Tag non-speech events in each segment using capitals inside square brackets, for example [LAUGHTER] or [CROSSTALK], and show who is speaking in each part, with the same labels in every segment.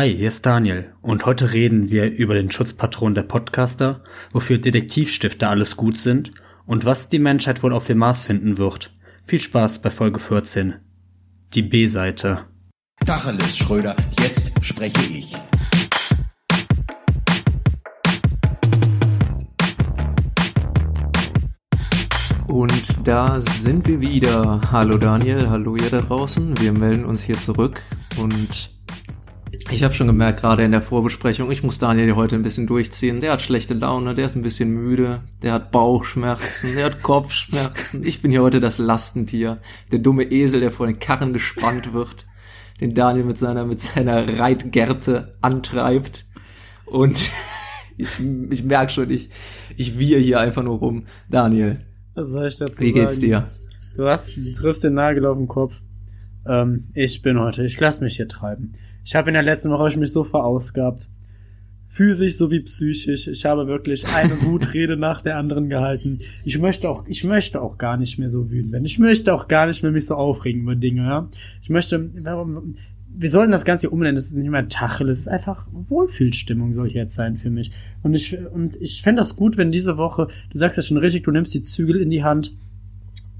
Speaker 1: Hi, hier ist Daniel und heute reden wir über den Schutzpatron der Podcaster, wofür Detektivstifte alles gut sind und was die Menschheit wohl auf dem Mars finden wird. Viel Spaß bei Folge 14. Die B-Seite.
Speaker 2: Tacheles, Schröder, jetzt spreche ich.
Speaker 3: Und da sind wir wieder. Hallo Daniel, hallo ihr da draußen. Wir melden uns hier zurück und ich habe schon gemerkt, gerade in der Vorbesprechung, ich muss Daniel heute ein bisschen durchziehen. Der hat schlechte Laune, der ist ein bisschen müde, der hat Bauchschmerzen, der hat [LAUGHS] Kopfschmerzen. Ich bin hier heute das Lastentier, der dumme Esel, der vor den Karren gespannt wird, den Daniel mit seiner mit seiner Reitgerte antreibt. Und [LAUGHS] ich, ich merk schon, ich, ich wir hier einfach nur rum. Daniel,
Speaker 4: Was soll ich dazu
Speaker 3: wie geht's
Speaker 4: sagen?
Speaker 3: dir?
Speaker 4: Du hast, du triffst den Nagel auf den Kopf. Ähm, ich bin heute, ich lass mich hier treiben. Ich habe in der letzten Woche ich mich so verausgabt. Physisch sowie psychisch. Ich habe wirklich eine Wutrede [LAUGHS] nach der anderen gehalten. Ich möchte auch, ich möchte auch gar nicht mehr so wütend werden. Ich möchte auch gar nicht mehr mich so aufregen über Dinge, ja. Ich möchte, warum, wir sollten das Ganze hier umnennen. Das ist nicht mehr Tachel, es ist einfach Wohlfühlstimmung soll jetzt sein für mich. Und ich, und ich fände das gut, wenn diese Woche, du sagst ja schon richtig, du nimmst die Zügel in die Hand.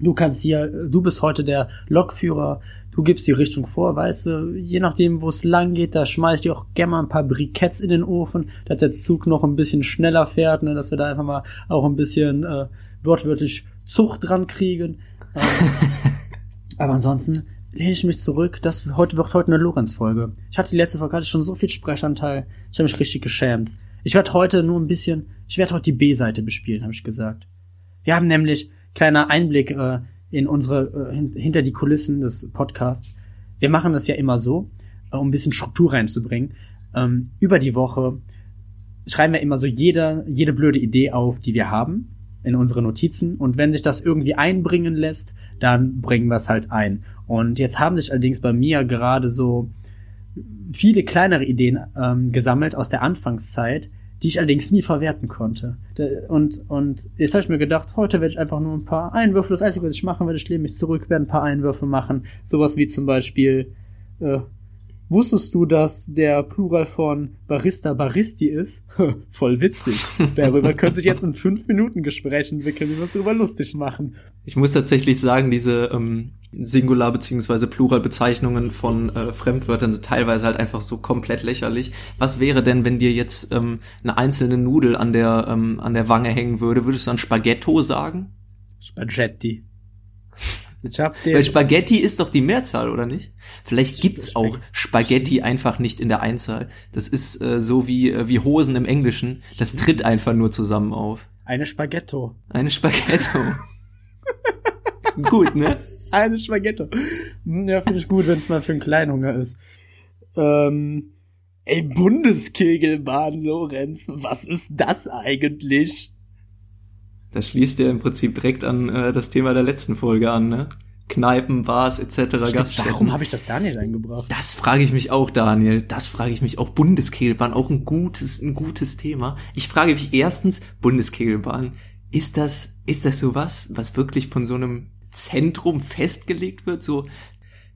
Speaker 4: Du kannst hier, du bist heute der Lokführer, du gibst die Richtung vor, weißt du, je nachdem, wo es lang geht, da schmeiß ich auch gerne mal ein paar Briketts in den Ofen, dass der Zug noch ein bisschen schneller fährt, ne, dass wir da einfach mal auch ein bisschen äh, wortwörtlich Zucht dran kriegen. Ähm, [LAUGHS] aber ansonsten lehne ich mich zurück. Das heute wird heute eine Lorenz-Folge. Ich hatte die letzte Folge hatte schon so viel Sprechanteil. Ich habe mich richtig geschämt. Ich werde heute nur ein bisschen, ich werde heute die B-Seite bespielen, habe ich gesagt. Wir haben nämlich kleiner Einblick äh, in unsere äh, hin, hinter die Kulissen des Podcasts. Wir machen das ja immer so, äh, um ein bisschen Struktur reinzubringen. Ähm, über die Woche schreiben wir immer so jede jede blöde Idee auf, die wir haben in unsere Notizen und wenn sich das irgendwie einbringen lässt, dann bringen wir es halt ein. Und jetzt haben sich allerdings bei mir gerade so viele kleinere Ideen ähm, gesammelt aus der Anfangszeit, die ich allerdings nie verwerten konnte. Und, und jetzt habe ich mir gedacht, heute werde ich einfach nur ein paar Einwürfe, das Einzige, was ich machen werde, ich lehne mich zurück, werde ein paar Einwürfe machen. Sowas wie zum Beispiel, äh, wusstest du, dass der Plural von Barista Baristi ist? [LAUGHS] Voll witzig. Darüber könnte sich jetzt in fünf Minuten Gespräch entwickeln, wie wir uns darüber lustig machen.
Speaker 3: Ich muss tatsächlich sagen, diese ähm, Singular- beziehungsweise Pluralbezeichnungen von äh, Fremdwörtern sind teilweise halt einfach so komplett lächerlich. Was wäre denn, wenn dir jetzt ähm, eine einzelne Nudel an der, ähm, an der Wange hängen würde? Würdest du dann Spaghetto sagen?
Speaker 4: Spaghetti. Ich hab den,
Speaker 3: Weil Spaghetti ist doch die Mehrzahl, oder nicht? Vielleicht gibt's auch
Speaker 4: Spag-
Speaker 3: Spaghetti einfach nicht in der Einzahl. Das ist äh, so wie, äh, wie Hosen im Englischen. Das tritt einfach nur zusammen auf.
Speaker 4: eine Spaghetto.
Speaker 3: Eine Spaghetto. Gut, ne? [LAUGHS]
Speaker 4: Eine Spaghetto. Hm, Ja, finde ich gut, wenn es mal für einen Kleinhunger ist. Ähm, ey, Bundeskegelbahn, Lorenz, was ist das eigentlich?
Speaker 3: Das schließt ja im Prinzip direkt an äh, das Thema der letzten Folge an, ne? Kneipen, Bars etc. Gaststätten.
Speaker 4: Warum habe ich das da nicht eingebracht?
Speaker 3: Das frage ich mich auch, Daniel. Das frage ich mich auch. Bundeskegelbahn, auch ein gutes, ein gutes Thema. Ich frage mich erstens, Bundeskegelbahn, ist das, ist das sowas, was wirklich von so einem Zentrum festgelegt wird? So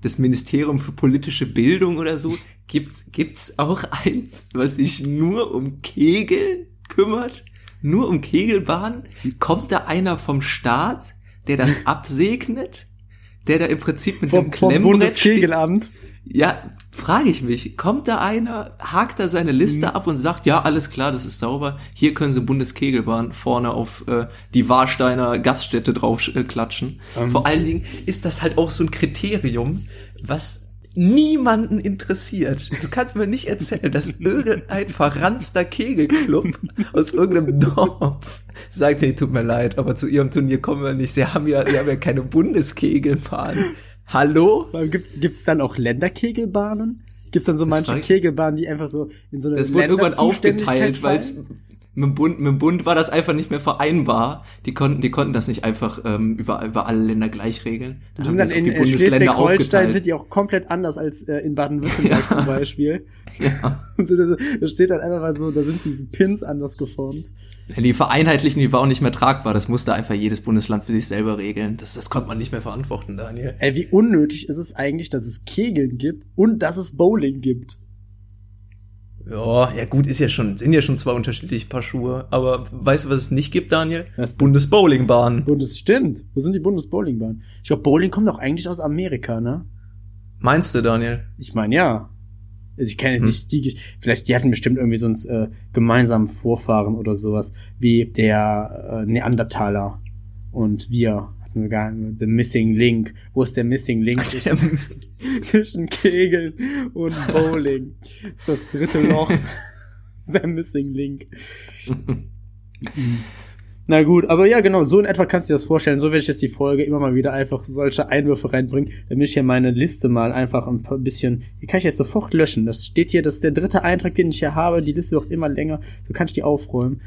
Speaker 3: das Ministerium für politische Bildung oder so? Gibt's, gibt's auch eins, was sich nur um Kegeln kümmert? Nur um Kegelbahn? Kommt da einer vom Staat, der das absegnet? Der da im Prinzip mit dem
Speaker 4: Vom, vom
Speaker 3: Klemmbrett?
Speaker 4: Bundeskegelamt.
Speaker 3: Ja, frage ich mich. Kommt da einer, hakt da seine Liste
Speaker 4: Mhm.
Speaker 3: ab und sagt, ja, alles klar, das ist sauber. Hier können sie Bundeskegelbahn vorne auf äh, die Warsteiner Gaststätte drauf äh, klatschen.
Speaker 4: Ähm.
Speaker 3: Vor allen Dingen ist das halt auch so ein Kriterium, was niemanden interessiert. Du kannst mir nicht erzählen, dass irgendein verranzter Kegelclub aus irgendeinem Dorf sagt, nee, tut mir leid, aber zu ihrem Turnier kommen wir nicht. Sie haben ja, sie haben ja keine Bundeskegelbahn. Hallo?
Speaker 4: Gibt's, gibt's dann auch Länderkegelbahnen? Gibt's dann so manche
Speaker 3: frag ich-
Speaker 4: Kegelbahnen, die einfach so in so eine
Speaker 3: Das wurde irgendwann aufgeteilt, weil es? Mit dem Bund, mit dem Bund war das einfach nicht mehr vereinbar. Die konnten, die konnten das nicht einfach ähm, über, über alle Länder gleich regeln. Haben
Speaker 4: sind
Speaker 3: die
Speaker 4: dann in
Speaker 3: die
Speaker 4: äh,
Speaker 3: Bundesländer
Speaker 4: Schleswig-Holstein sind die auch komplett anders als äh, in Baden-Württemberg [LAUGHS]
Speaker 3: Ja.
Speaker 4: zum Beispiel. [LAUGHS]
Speaker 3: Ja. [LAUGHS]
Speaker 4: Da da steht dann einfach mal so, da sind diese Pins anders geformt.
Speaker 3: Die Vereinheitlichen, die war auch nicht mehr tragbar. Das musste einfach jedes Bundesland für sich selber regeln. Das, das konnte man nicht mehr verantworten, Daniel.
Speaker 4: Ey, wie unnötig ist es eigentlich, dass es Kegeln gibt und dass es Bowling gibt?
Speaker 3: Ja, ja gut, ist ja schon, sind ja schon zwei unterschiedliche Paar Schuhe. Aber weißt du, was es nicht gibt, Daniel? Bundesbowlingbahn.
Speaker 4: Bundes stimmt. Wo sind die Bundesbowlingbahnen? Ich glaube, Bowling kommt doch eigentlich aus Amerika, ne?
Speaker 3: Meinst du, Daniel?
Speaker 4: Ich meine, ja. Also ich kenne jetzt nicht die, vielleicht die hatten bestimmt irgendwie so einen äh, gemeinsamen Vorfahren oder sowas, wie der äh, Neandertaler und wir nicht, The Missing Link. Wo ist der Missing Link zwischen, [LAUGHS] zwischen Kegeln und Bowling? Das ist das dritte Loch. [LAUGHS] der Missing Link. Na gut, aber ja, genau, so in etwa kannst du dir das vorstellen. So werde ich jetzt die Folge immer mal wieder einfach solche Einwürfe reinbringen, damit ich hier meine Liste mal einfach ein paar bisschen, die kann ich jetzt sofort löschen. Das steht hier, das ist der dritte Eintrag, den ich hier habe. Die Liste wird immer länger. So kann ich die aufräumen.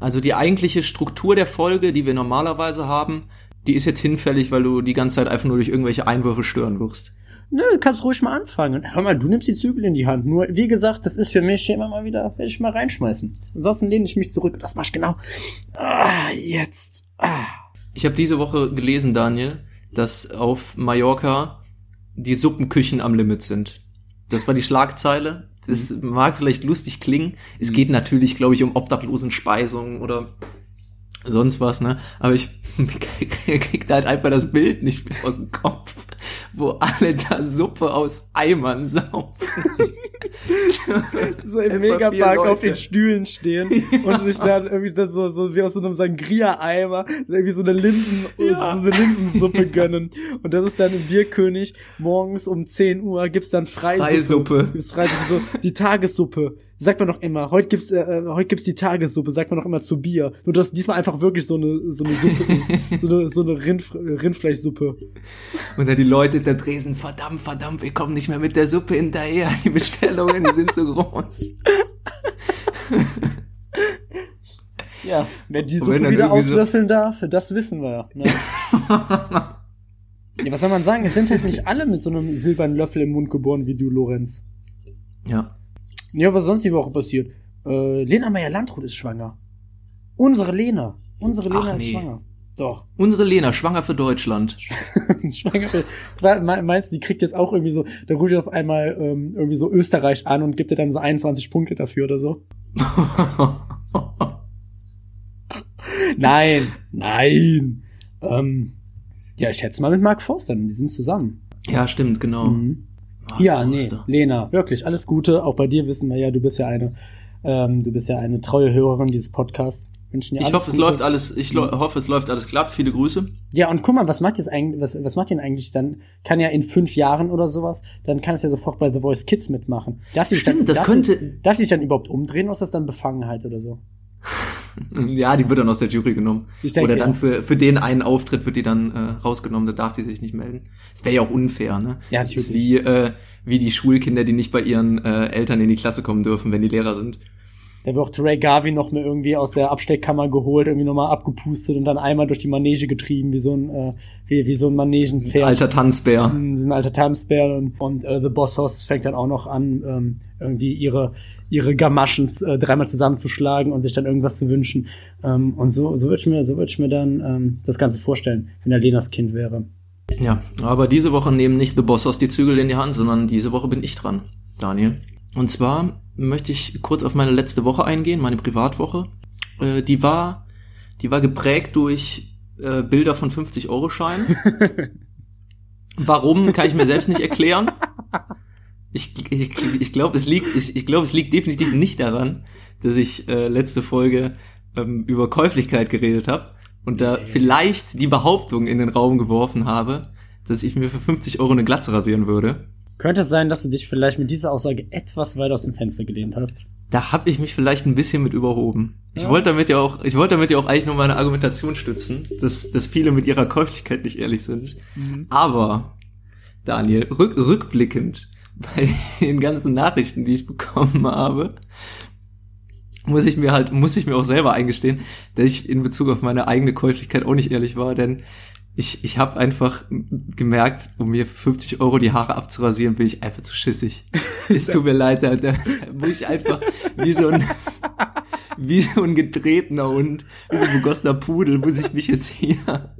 Speaker 3: Also die eigentliche Struktur der Folge, die wir normalerweise haben, die ist jetzt hinfällig, weil du die ganze Zeit einfach nur durch irgendwelche Einwürfe stören wirst.
Speaker 4: Nö, kannst ruhig mal anfangen. Hör mal, du nimmst die Zügel in die Hand. Nur, wie gesagt, das ist für mich immer mal wieder, werde ich mal reinschmeißen. Ansonsten lehne ich mich zurück. Das mach ich genau. Ah, jetzt. Ah.
Speaker 3: Ich habe diese Woche gelesen, Daniel, dass auf Mallorca die Suppenküchen am Limit sind. Das war die Schlagzeile. Das mag vielleicht lustig klingen. Es geht natürlich, glaube ich, um Obdachlosenspeisung oder sonst was, ne? Aber ich [LAUGHS] krieg da halt einfach das Bild nicht mehr aus dem Kopf, wo alle da Suppe aus Eimern saufen. [LAUGHS]
Speaker 4: so im Megapark auf den Stühlen stehen [LAUGHS] und sich dann irgendwie dann so, so wie aus so einem Sangria-Eimer irgendwie so eine Linsen, [LAUGHS]
Speaker 3: Ja.
Speaker 4: so eine Linsensuppe [LAUGHS] gönnen. Und das ist dann im Bierkönig morgens um 10 Uhr gibt's dann Freisuppe.
Speaker 3: Freisuppe.
Speaker 4: Gibt's Freisuppe, so die Tagessuppe. Sagt man doch immer, heute gibt's, äh, äh, heute gibt's die Tagessuppe, sagt man doch immer zu Bier. Nur dass diesmal einfach wirklich so eine, so eine Suppe ist. So eine, so eine Rind, Rindfleischsuppe.
Speaker 3: Und dann die Leute hinter Tresen, verdammt, verdammt, wir kommen nicht mehr mit der Suppe hinterher. Die Bestellungen, die sind zu groß.
Speaker 4: Ja, wer die
Speaker 3: dann
Speaker 4: wieder
Speaker 3: irgendwie so-
Speaker 4: auslöffeln darf, das wissen wir. Ne? [LAUGHS] ja, was soll man sagen? Es sind halt nicht alle mit so einem silbernen Löffel im Mund geboren wie du, Lorenz.
Speaker 3: Ja.
Speaker 4: Ja, was sonst die Woche passiert? Äh, Lena Meyer-Landrut ist schwanger. Unsere Lena. Unsere Lena
Speaker 3: Ach,
Speaker 4: ist
Speaker 3: nee.
Speaker 4: schwanger. Doch.
Speaker 3: Unsere Lena, schwanger für Deutschland. [LAUGHS]
Speaker 4: schwanger. Me- Meinst du, die kriegt jetzt auch irgendwie so, da ruft auf einmal ähm, irgendwie so Österreich an und gibt dir dann so 21 Punkte dafür oder so? [LAUGHS] Nein, nein. Ähm, ja, ich schätze mal mit Mark Forster, die sind zusammen.
Speaker 3: ja, stimmt, genau. Ach,
Speaker 4: ja, nee,
Speaker 3: Forster.
Speaker 4: Lena, wirklich, alles Gute. Auch bei dir wissen wir ja, du bist ja eine, ähm, du bist ja eine treue Hörerin dieses Podcasts. Wünschen dir
Speaker 3: Ich hoffe, es
Speaker 4: Gute.
Speaker 3: läuft alles, ich lo- hoffe, es läuft alles glatt. Viele Grüße.
Speaker 4: Ja, und guck mal, was macht jetzt eigentlich, was, was macht denn eigentlich dann? Kann ja in fünf Jahren oder sowas, dann kann es ja sofort bei The Voice Kids mitmachen. Darf
Speaker 3: Stimmt,
Speaker 4: dann,
Speaker 3: das
Speaker 4: darf
Speaker 3: könnte-
Speaker 4: Sie, darf sie sich dann überhaupt umdrehen oder ist das dann Befangenheit oder so? [LAUGHS]
Speaker 3: Ja, die wird dann aus der Jury genommen.
Speaker 4: Ich denke,
Speaker 3: Oder dann
Speaker 4: ja.
Speaker 3: für, für den einen Auftritt wird die dann äh, rausgenommen, da darf die sich nicht melden. Das wäre ja auch unfair, ne?
Speaker 4: Ja,
Speaker 3: das ist
Speaker 4: natürlich.
Speaker 3: wie, äh, wie die Schulkinder, die nicht bei ihren äh, Eltern in die Klasse kommen dürfen, wenn die Lehrer sind.
Speaker 4: Da wird Ray Garvey noch mal irgendwie aus der Absteckkammer geholt, irgendwie nochmal abgepustet und dann einmal durch die Manege getrieben, wie so ein, äh, wie, wie so ein Manegenpferd.
Speaker 3: Alter Tanzbär.
Speaker 4: Sind ein alter Tanzbär und, und äh, The Boss Hoss fängt dann auch noch an, ähm, irgendwie ihre ihre Gamaschen äh, dreimal zusammenzuschlagen und sich dann irgendwas zu wünschen. Ähm, und so so würde ich mir so würde ich mir dann ähm, das Ganze vorstellen, wenn er Lenas Kind wäre.
Speaker 3: Ja, aber diese Woche nehmen nicht The Boss aus die Zügel in die Hand, sondern diese Woche bin ich dran, Daniel. Und zwar möchte ich kurz auf meine letzte Woche eingehen, meine Privatwoche. Äh, die war, die war geprägt durch äh, Bilder von 50-Euro-Scheinen. [LAUGHS] Warum, kann ich mir selbst nicht erklären. Ich, ich, ich glaube, es liegt, ich, ich glaube, es liegt definitiv nicht daran, dass ich äh, letzte Folge ähm, über Käuflichkeit geredet habe und da vielleicht die Behauptung in den Raum geworfen habe, dass ich mir für 50 Euro eine Glatze rasieren würde.
Speaker 4: Könnte es sein, dass du dich vielleicht mit dieser Aussage etwas weit aus dem Fenster gelehnt hast?
Speaker 3: Da habe ich mich vielleicht ein bisschen mit überhoben. Ich wollte damit ja auch, ich wollte damit ja auch eigentlich nur meine Argumentation stützen, dass, dass viele mit ihrer Käuflichkeit nicht ehrlich sind. Aber, Daniel, rück, rückblickend [LAUGHS] bei den ganzen Nachrichten, die ich bekommen habe, muss ich mir halt, muss ich mir auch selber eingestehen, dass ich in Bezug auf meine eigene Käuflichkeit auch nicht ehrlich war, denn ich, ich habe einfach gemerkt, um mir für 50 Euro die Haare abzurasieren, bin ich einfach zu schissig. [LAUGHS] Es tut mir leid, da, da, da muss ich einfach wie so ein, wie so ein getretener Hund, wie so ein begossener Pudel, muss ich mich jetzt hier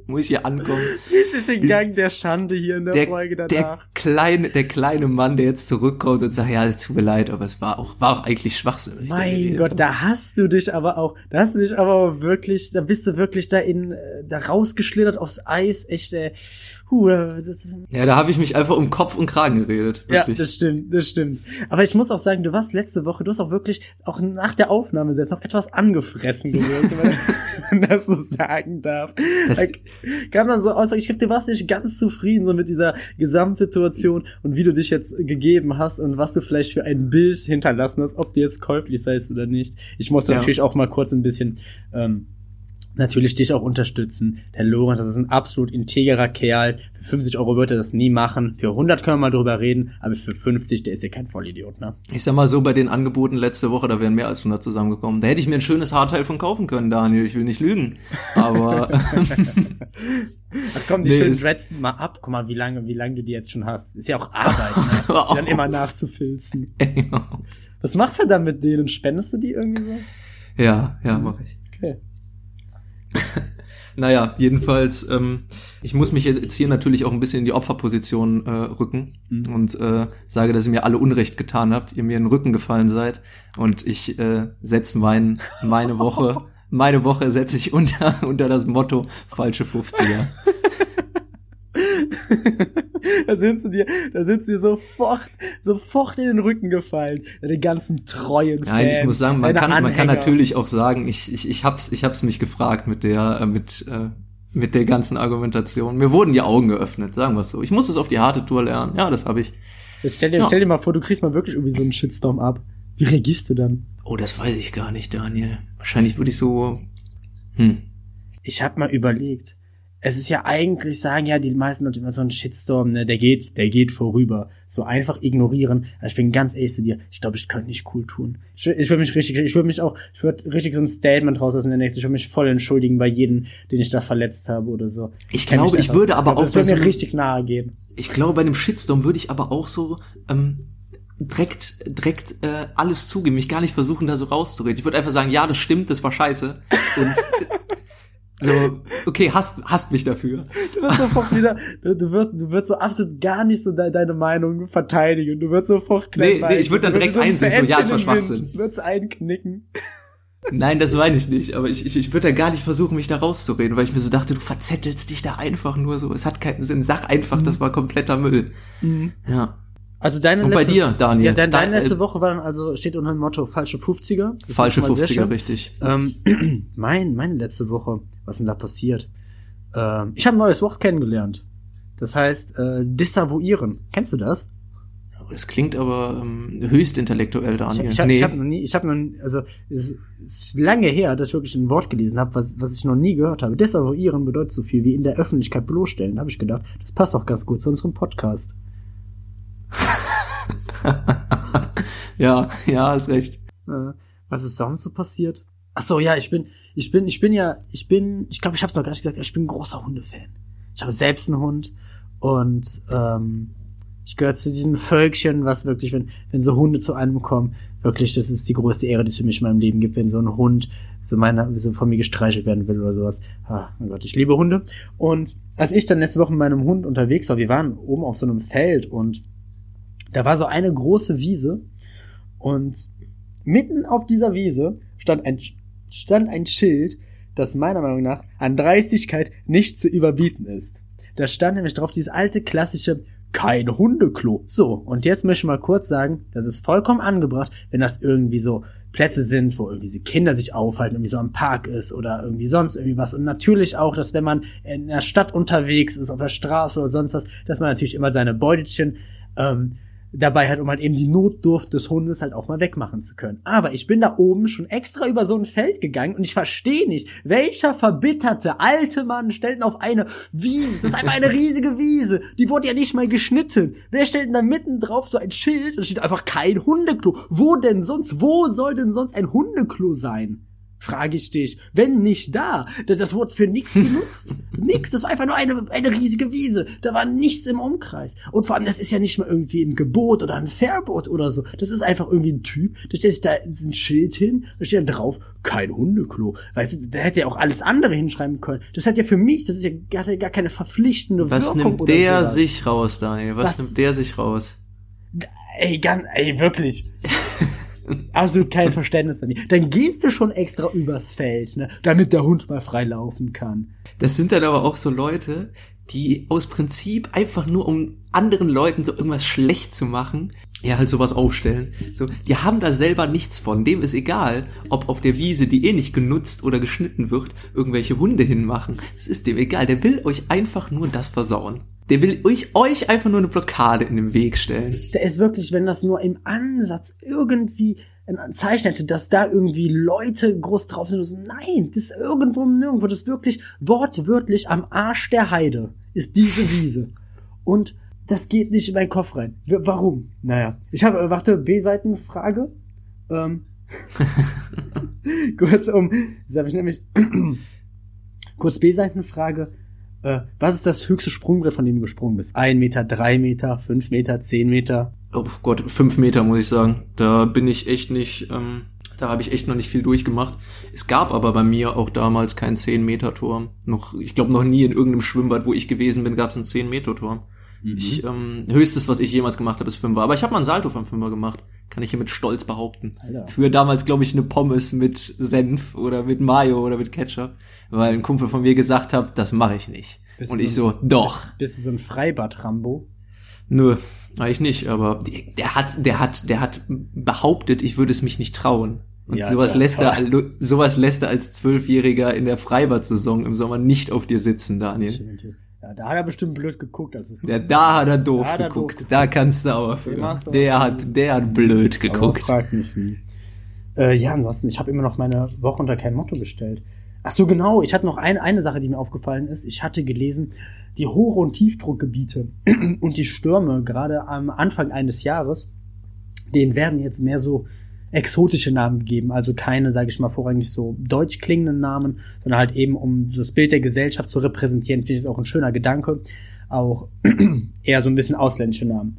Speaker 3: muss ich hier ankommen.
Speaker 4: Richtig den Gang der Schande hier in der,
Speaker 3: Der,
Speaker 4: Folge
Speaker 3: der
Speaker 4: danach.
Speaker 3: kleine, der kleine Mann, der jetzt zurückkommt und sagt, ja, es tut mir leid, aber es war auch, war auch eigentlich Schwachsinn.
Speaker 4: mein Gott, da hast du dich aber auch, da hast du dich aber wirklich, da bist du wirklich da in, äh, da rausgeschlittert aufs Eis, echt, äh, huh, das ist,
Speaker 3: Ja, da habe ich mich einfach um Kopf und Kragen geredet.
Speaker 4: ja,
Speaker 3: Wirklich.
Speaker 4: das stimmt, das stimmt. Aber ich muss auch sagen, du warst letzte Woche, du hast auch wirklich, auch nach der Aufnahme selbst noch etwas angefressen gewirkt, wenn man [LAUGHS] das so sagen darf.
Speaker 3: Das-
Speaker 4: da kam dann so aus, ich glaube, du warst nicht ganz zufrieden so mit dieser Gesamtsituation und wie du dich jetzt gegeben hast und was du vielleicht für ein Bild hinterlassen hast, ob du jetzt käuflich seist oder nicht. Ich muss
Speaker 3: Ja.
Speaker 4: natürlich auch mal kurz ein bisschen ähm, natürlich dich auch unterstützen. Der Lorenz, das ist ein absolut integrer Kerl. Für 50 Euro würde er das nie machen. Für 100 können wir mal drüber reden, aber für 50, der ist ja kein Vollidiot, ne?
Speaker 3: Ich sag mal so, bei den Angeboten letzte Woche, da wären mehr als 100 zusammengekommen. Da hätte ich mir ein schönes Haarteil von kaufen können, Daniel. Ich will nicht lügen. Aber [LAUGHS] [LAUGHS]
Speaker 4: Ach komm, die
Speaker 3: Nee,
Speaker 4: schönen Dreads mal ab. Guck mal, wie lange, wie lange du die jetzt schon hast. Ist ja auch Arbeit, ne? [LAUGHS] Die dann immer nachzufilzen. Was machst du dann mit denen? Spendest du die irgendwie so?
Speaker 3: ja, ja, mache ich. [LAUGHS] Naja, jedenfalls, ähm, ich muss mich jetzt hier natürlich auch ein bisschen in die Opferposition äh, rücken und äh, sage, dass ihr mir alle Unrecht getan habt, ihr mir in den Rücken gefallen seid und ich äh, setze mein, meine Woche, [LAUGHS] meine Woche setze ich unter, [LAUGHS] unter das Motto falsche 50er. [LAUGHS]
Speaker 4: Da sind sie dir, da sind sie sofort, sofort in den Rücken gefallen. Deine ganzen treuen Fans.
Speaker 3: Nein, ich muss sagen, man kann, man kann
Speaker 4: Anhänger.
Speaker 3: natürlich auch sagen, ich, ich, ich hab's, ich hab's mich gefragt mit der, äh, mit, äh, mit der ganzen Argumentation. Mir wurden die Augen geöffnet, sagen wir so. Ich muss es auf die harte Tour lernen. Ja, das habe ich.
Speaker 4: Jetzt stell dir,
Speaker 3: Ja.
Speaker 4: stell dir mal vor, du kriegst mal wirklich irgendwie so einen Shitstorm ab. Wie reagierst du dann?
Speaker 3: Oh, das weiß ich gar nicht, Daniel. Wahrscheinlich würde ich so, hm,
Speaker 4: Ich habe mal überlegt. Es ist ja eigentlich, sagen ja die meisten Leute immer so ein Shitstorm, ne, der geht, der geht vorüber. So einfach ignorieren. Aber ich bin ganz ehrlich zu dir, ich glaube, ich könnte nicht cool tun. Ich, ich würde mich richtig, ich würde mich auch, ich würde richtig so ein Statement rauslassen in der nächsten. Ich würde mich voll entschuldigen bei jedem, den ich da verletzt habe oder so.
Speaker 3: Ich
Speaker 4: mich
Speaker 3: glaube, ich würde aber
Speaker 4: glaube,
Speaker 3: auch
Speaker 4: Das würde mir
Speaker 3: so-
Speaker 4: richtig nahe gehen.
Speaker 3: ich glaube, bei einem Shitstorm würde ich aber auch so, ähm, direkt, direkt äh, alles zugeben, mich gar nicht versuchen, da so rauszureden. Ich würde einfach sagen, ja, das stimmt, das war scheiße. Und [LAUGHS] so, okay, hasst, hasst mich dafür.
Speaker 4: Du wirst sofort wieder, du, wirst, du wirst so absolut gar nicht so de deine Meinung verteidigen. Du wirst sofort
Speaker 3: Nee, nee, ich würd dann direkt
Speaker 4: ein
Speaker 3: einsehen, so, ja, es war. Schwachsinn.
Speaker 4: Du wirst einknicken.
Speaker 3: Nein, das meine ich nicht. Aber ich, ich, ich würde da gar nicht versuchen, mich da rauszureden, weil ich mir so dachte, du verzettelst dich da einfach nur so. Es hat keinen Sinn. Sag einfach, das war kompletter Müll. Ja.
Speaker 4: Also deine
Speaker 3: Und bei
Speaker 4: letzte,
Speaker 3: dir, Daniel?
Speaker 4: Ja, deine, deine
Speaker 3: Dein-
Speaker 4: letzte Woche war dann also, steht unter dem Motto falsche 50er. Das
Speaker 3: Falsche
Speaker 4: schon mal sehr
Speaker 3: 50er,
Speaker 4: schön.
Speaker 3: richtig.
Speaker 4: Ähm, [CLEARS THROAT] mein, meine letzte Woche, was ist denn da passiert? Ähm, ich habe ein neues Wort kennengelernt. Das heißt, äh, desavouieren. Kennst du das?
Speaker 3: Das klingt aber ähm, höchst intellektuell, Daniel.
Speaker 4: ich, hab,
Speaker 3: nee.
Speaker 4: ich habe noch nie, ich habe noch, nie- also es ist lange her, dass ich wirklich ein Wort gelesen habe, was, was ich noch nie gehört habe. Desavouieren bedeutet so viel wie in der Öffentlichkeit bloßstellen. Habe ich gedacht, das passt auch ganz gut zu unserem Podcast. [LAUGHS]
Speaker 3: ja, ja, ist recht.
Speaker 4: Äh, was ist sonst so passiert? Ach so, ja, ich bin, ich bin, ich bin ja, ich bin, ich glaube, ich habe es noch gar nicht gesagt, ich bin ein großer Hundefan. Ich habe selbst einen Hund und ähm, ich gehöre zu diesem Völkchen, was wirklich, wenn, wenn so Hunde zu einem kommen, wirklich, das ist die größte Ehre, die es für mich in meinem Leben gibt, wenn so ein Hund so meiner, so von mir gestreichelt werden will oder sowas. Ah, mein Gott, ich liebe Hunde. Und als ich dann letzte Woche mit meinem Hund unterwegs war, wir waren oben auf so einem Feld und da war so eine große Wiese und mitten auf dieser Wiese stand ein, stand ein Schild, das meiner Meinung nach an Dreistigkeit nicht zu überbieten ist. Da stand nämlich drauf dieses alte klassische kein Hundeklo. So, und jetzt möchte ich mal kurz sagen, das ist vollkommen angebracht, wenn das irgendwie so Plätze sind, wo irgendwie diese Kinder sich aufhalten, irgendwie so am Park ist oder irgendwie sonst irgendwie was. Und natürlich auch, dass wenn man in der Stadt unterwegs ist, auf der Straße oder sonst was, dass man natürlich immer seine Beutelchen ähm, dabei hat, um halt eben die Notdurft des Hundes halt auch mal wegmachen zu können. Aber ich bin da oben schon extra über so ein Feld gegangen und ich verstehe nicht, welcher verbitterte alte Mann stellt denn auf eine Wiese, das ist einfach eine [LAUGHS] riesige Wiese, die wurde ja nicht mal geschnitten. Wer stellt denn da mitten drauf so ein Schild und steht einfach kein Hundeklo? Wo denn sonst? Wo soll denn sonst ein Hundeklo sein? Frage ich dich. Wenn nicht da, das, das wurde für nichts benutzt. [LAUGHS] nix, das war einfach nur eine, eine riesige Wiese. Da war nichts im Umkreis. Und vor allem, das ist ja nicht mal irgendwie ein Gebot oder ein Verbot oder so. Das ist einfach irgendwie ein Typ, da stellt sich da ein Schild hin, da steht dann drauf, kein Hundeklo. Weißt du, da hätte ja auch alles andere hinschreiben können. Das hat ja für mich, das ist ja gar, gar keine verpflichtende
Speaker 3: Was
Speaker 4: Wirkung
Speaker 3: nimmt
Speaker 4: oder
Speaker 3: der
Speaker 4: sowas.
Speaker 3: sich raus, Daniel? Was,
Speaker 4: Was-
Speaker 3: nimmt der sich raus?
Speaker 4: Ey, ganz, ey, wirklich. [LAUGHS] Absolut kein Verständnis von dir. Dann gehst du schon extra übers Feld, ne, damit der Hund mal frei laufen kann.
Speaker 3: Das sind dann aber auch so Leute, die aus Prinzip einfach nur um anderen Leuten so irgendwas schlecht zu machen, ja halt sowas aufstellen. So, die haben da selber nichts von. Dem ist egal, ob auf der Wiese, die eh nicht genutzt oder geschnitten wird, irgendwelche Hunde hinmachen. Es ist dem egal. Der will euch einfach nur das versauen. Der will euch, euch einfach nur eine Blockade in den Weg stellen.
Speaker 4: Der ist wirklich, wenn das nur im Ansatz irgendwie ein Zeichen hätte, dass da irgendwie Leute groß drauf sind. so, Nein, das ist irgendwo nirgendwo. Das ist wirklich wortwörtlich am Arsch der Heide ist diese Wiese. Und das geht nicht in meinen Kopf rein. Warum? Naja. Ich habe, äh, warte, B-Seitenfrage. Ähm, [LAUGHS] [LAUGHS] kurz um, das habe ich nämlich, [CLEARS THROAT] kurz B-Seitenfrage. Äh, was ist das höchste Sprungbrett, von dem du gesprungen bist? Ein Meter, drei Meter, fünf Meter, zehn Meter?
Speaker 3: Oh Gott, fünf Meter muss ich sagen. Da bin ich echt nicht, ähm, da habe ich echt noch nicht viel durchgemacht. Es gab aber bei mir auch damals keinen 10-Meter-Turm. Noch, ich glaube noch nie in irgendeinem Schwimmbad, wo ich gewesen bin, gab es einen 10-Meter-Turm. Ich, ähm, höchstes, was ich jemals gemacht habe, ist Fünfer. Aber ich habe mal einen Salto vom Fünfer gemacht. Kann ich hier mit Stolz behaupten.
Speaker 4: Alter.
Speaker 3: Für damals, glaube ich, eine Pommes mit Senf oder mit Mayo oder mit Ketchup. Weil ein Kumpel von mir gesagt hat, das mache ich nicht. Und ich so, doch.
Speaker 4: Bist du so ein Freibad-Rambo?
Speaker 3: Nö, eigentlich nicht, aber der hat, der hat, der hat behauptet, ich würde es mich nicht trauen. Und
Speaker 4: Ja,
Speaker 3: sowas
Speaker 4: ja,
Speaker 3: lässt er, sowas lässt er als Zwölfjähriger in der Freibad-Saison im Sommer nicht auf dir sitzen, Daniel.
Speaker 4: Ja, da hat er bestimmt blöd geguckt, als es
Speaker 3: Der, da hat er doof
Speaker 4: Da doof
Speaker 3: geguckt.
Speaker 4: geguckt.
Speaker 3: Da kannst du aber für.
Speaker 4: du
Speaker 3: Der hat, der hat blöd geguckt.
Speaker 4: fragt mich wie. Äh, ja, ansonsten, ich habe immer noch meine Woche unter kein Motto gestellt. Ach so, genau. Ich hatte noch eine, eine Sache, die mir aufgefallen ist. Ich hatte gelesen, die Hoch- und Tiefdruckgebiete [CLEARS THROAT] und die Stürme, gerade am Anfang eines Jahres, denen werden jetzt mehr so exotische Namen gegeben. Also keine, sage ich mal, vorrangig so deutsch klingenden Namen, sondern halt eben, um das Bild der Gesellschaft zu repräsentieren, finde ich es auch ein schöner Gedanke. Auch [CLEARS THROAT] eher so ein bisschen ausländische Namen.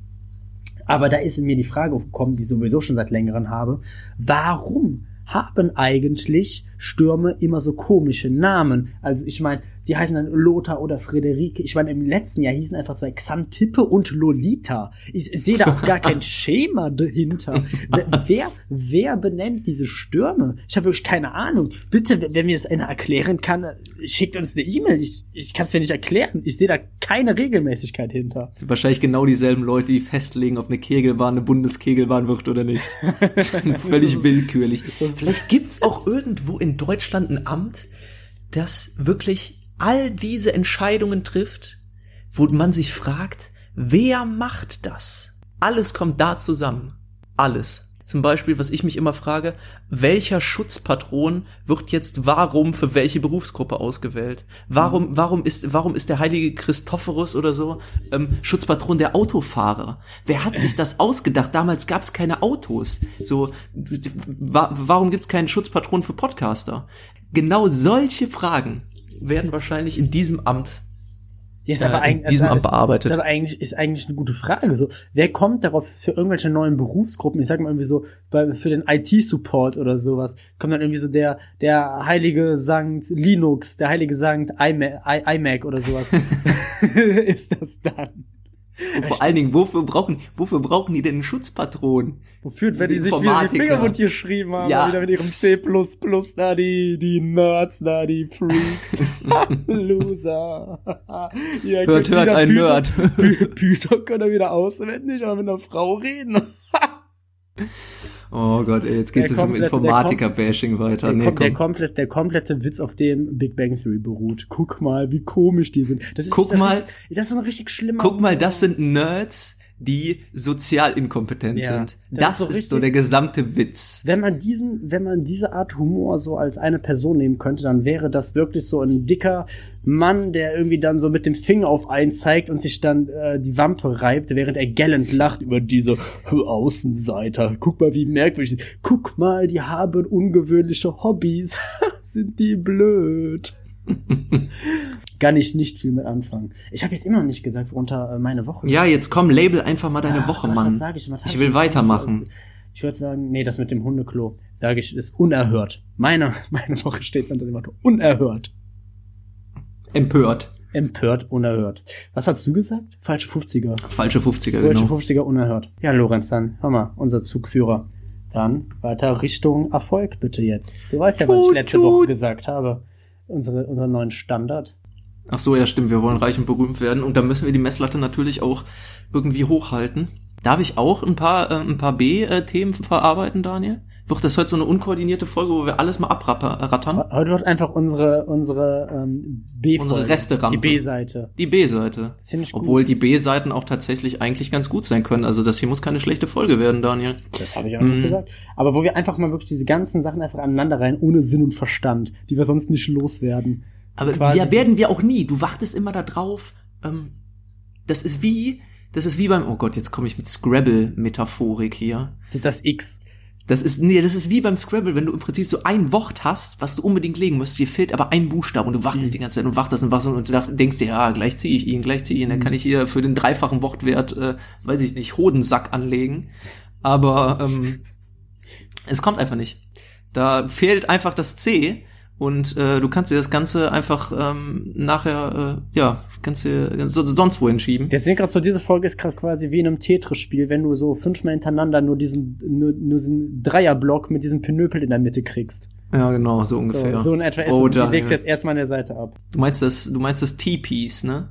Speaker 4: Aber da ist in mir die Frage aufgekommen, die ich sowieso schon seit längerem habe. Warum haben eigentlich Stürme immer so komische Namen? Also ich meine, die heißen dann Lothar oder Friederike. Ich meine, im letzten Jahr hießen einfach zwei Xantippe und Lolita. Ich, ich sehe da auch gar kein [LAUGHS] Schema dahinter. Wer, wer, wer benennt diese Stürme? Ich habe wirklich keine Ahnung. Bitte, wenn mir das einer erklären kann, schickt uns eine E-Mail. Ich, ich kann es mir nicht erklären. Ich sehe da keine Regelmäßigkeit hinter.
Speaker 3: Das sind wahrscheinlich genau dieselben Leute, die festlegen, ob eine Kegelbahn eine Bundeskegelbahn wird oder nicht. [LAUGHS] [LAUGHS] Völlig willkürlich. Vielleicht gibt's auch irgendwo in Deutschland ein Amt, das wirklich all diese Entscheidungen trifft, wo man sich fragt, wer macht das? Alles kommt da zusammen. Alles. Zum Beispiel, was ich mich immer frage, welcher Schutzpatron wird jetzt warum für welche Berufsgruppe ausgewählt? Warum, warum ist, warum ist der heilige Christophorus oder so ähm, Schutzpatron der Autofahrer? Wer hat sich das ausgedacht? Damals gab es keine Autos. So, wa warum gibt es keinen Schutzpatron für Podcaster? Genau solche Fragen werden wahrscheinlich in diesem Amt
Speaker 4: Ja, ist
Speaker 3: äh,
Speaker 4: aber
Speaker 3: in
Speaker 4: eigentlich,
Speaker 3: diesem
Speaker 4: ist,
Speaker 3: Amt bearbeitet.
Speaker 4: Ist aber eigentlich, ist eigentlich eine gute Frage. So, wer kommt darauf für irgendwelche neuen Berufsgruppen? Ich sag mal irgendwie so, bei, für den IT-Support oder sowas, kommt dann irgendwie so der, der heilige Sankt Linux, der heilige Sankt iMac, iMac oder sowas. [LAUGHS] [LAUGHS] ist das dann?
Speaker 3: Und vor allen Dingen, wofür brauchen, wofür brauchen die denn einen Schutzpatron?
Speaker 4: Wofür, wenn die
Speaker 3: Die
Speaker 4: sich wieder die
Speaker 3: Informatiker.
Speaker 4: Finger wund geschrieben haben,
Speaker 3: Ja.
Speaker 4: wieder mit ihrem C++, da die, die Nerds, da die Freaks. [LAUGHS] Loser. ja,
Speaker 3: Hört, hört, ein
Speaker 4: Python-
Speaker 3: Nerd.
Speaker 4: Py- Python kann er wieder auswendig, aber mit einer Frau reden. [LAUGHS]
Speaker 3: Oh Gott, ey, jetzt
Speaker 4: Der
Speaker 3: jetzt um
Speaker 4: komplette- der
Speaker 3: Informatiker-Bashing weiter.
Speaker 4: Der,
Speaker 3: Nee,
Speaker 4: kom der,
Speaker 3: komm.
Speaker 4: komplett, der komplette Witz, auf dem Big Bang Theory beruht. Guck mal, wie komisch die sind. Das ist
Speaker 3: Guck
Speaker 4: das
Speaker 3: mal-
Speaker 4: richtig, das ist ein richtig schlimmer.
Speaker 3: Guck mal, das sind Nerds, die sozial inkompetent
Speaker 4: Ja,
Speaker 3: sind.
Speaker 4: das
Speaker 3: Das,
Speaker 4: ist so
Speaker 3: ist so der gesamte Witz.
Speaker 4: Wenn man diesen, wenn man diese Art Humor so als eine Person nehmen könnte, dann wäre das wirklich so ein dicker Mann, der irgendwie dann so mit dem Finger auf einen zeigt und sich dann äh, die Wampe reibt, während er gellend lacht über diese Außenseiter. Guck mal, wie merkwürdig. sind. Guck mal, die haben ungewöhnliche Hobbys. [LAUGHS] Sind die blöd. [LAUGHS] Kann ich nicht viel mit anfangen. Ich habe jetzt immer noch nicht gesagt, worunter äh, meine Woche
Speaker 3: Ja, jetzt komm, label einfach mal deine
Speaker 4: Ach,
Speaker 3: Woche, Mann.
Speaker 4: was sag ich? Was
Speaker 3: ich will weitermachen.
Speaker 4: Ich würde sagen, nee, das mit dem Hundeklo, sage ich, ist unerhört. Meine, [LAUGHS] meine Woche steht unter dem Motto unerhört.
Speaker 3: Empört.
Speaker 4: Empört, unerhört. Was hast du gesagt? Falsche 50er.
Speaker 3: Falsche 50er,
Speaker 4: Deutsche
Speaker 3: genau.
Speaker 4: 50er unerhört. Ja, Lorenz, dann, hör mal, unser Zugführer. Dann weiter Richtung Erfolg bitte jetzt. Du weißt ja, was ich letzte. Woche gesagt habe. Unsere, unseren neuen Standard.
Speaker 3: Ach so, ja, stimmt. Wir wollen reich und berühmt werden. Und da müssen wir die Messlatte natürlich auch irgendwie hochhalten. Darf ich auch ein paar, äh, ein paar B-Themen verarbeiten, Daniel? Wird das heute so eine unkoordinierte Folge, wo wir alles mal abrattern?
Speaker 4: Heute wird einfach unsere, unsere ähm, B-Folge.
Speaker 3: Unsere Resterampe.
Speaker 4: Die B-Seite.
Speaker 3: Die B-Seite.
Speaker 4: Ich gut.
Speaker 3: Obwohl die B-Seiten auch tatsächlich eigentlich ganz gut sein können. Also das hier muss keine schlechte Folge werden, Daniel.
Speaker 4: Das habe ich auch nicht gesagt. Aber wo wir einfach mal wirklich diese ganzen Sachen einfach aneinander rein, ohne Sinn und Verstand, die wir sonst nicht loswerden.
Speaker 3: Aber ja, werden wir auch nie. Du wartest immer da drauf. Ähm, das ist wie, das ist wie beim, oh Gott, jetzt komme ich mit Scrabble-Metaphorik hier.
Speaker 4: sind das X.
Speaker 3: Das ist, nee, das ist wie beim Scrabble, wenn du im Prinzip so ein Wort hast, was du unbedingt legen musst. Dir fehlt aber ein Buchstabe und du wartest die ganze Zeit und wartest und wartest und dacht- denkst dir, ja, gleich ziehe ich ihn, gleich ziehe ich ihn. Dann kann ich hier für den dreifachen Wortwert, äh, weiß ich nicht, Hodensack anlegen. Aber ähm, es kommt einfach nicht. Da fehlt einfach das C und äh, du kannst dir das Ganze einfach ähm, nachher, äh, ja, kannst dir so, sonst wohin schieben.
Speaker 4: Wir sehen gerade so, diese Folge ist gerade quasi wie in einem Tetris-Spiel, wenn du so fünfmal hintereinander nur diesen, nur, nur diesen Dreierblock mit diesem Pinöpel in der Mitte kriegst.
Speaker 3: Ja, genau, so
Speaker 4: So,
Speaker 3: ungefähr.
Speaker 4: so in etwa ist
Speaker 3: oh,
Speaker 4: es. Du legst jetzt erstmal an der Seite ab.
Speaker 3: Du meinst das, du meinst das T-Piece, ne?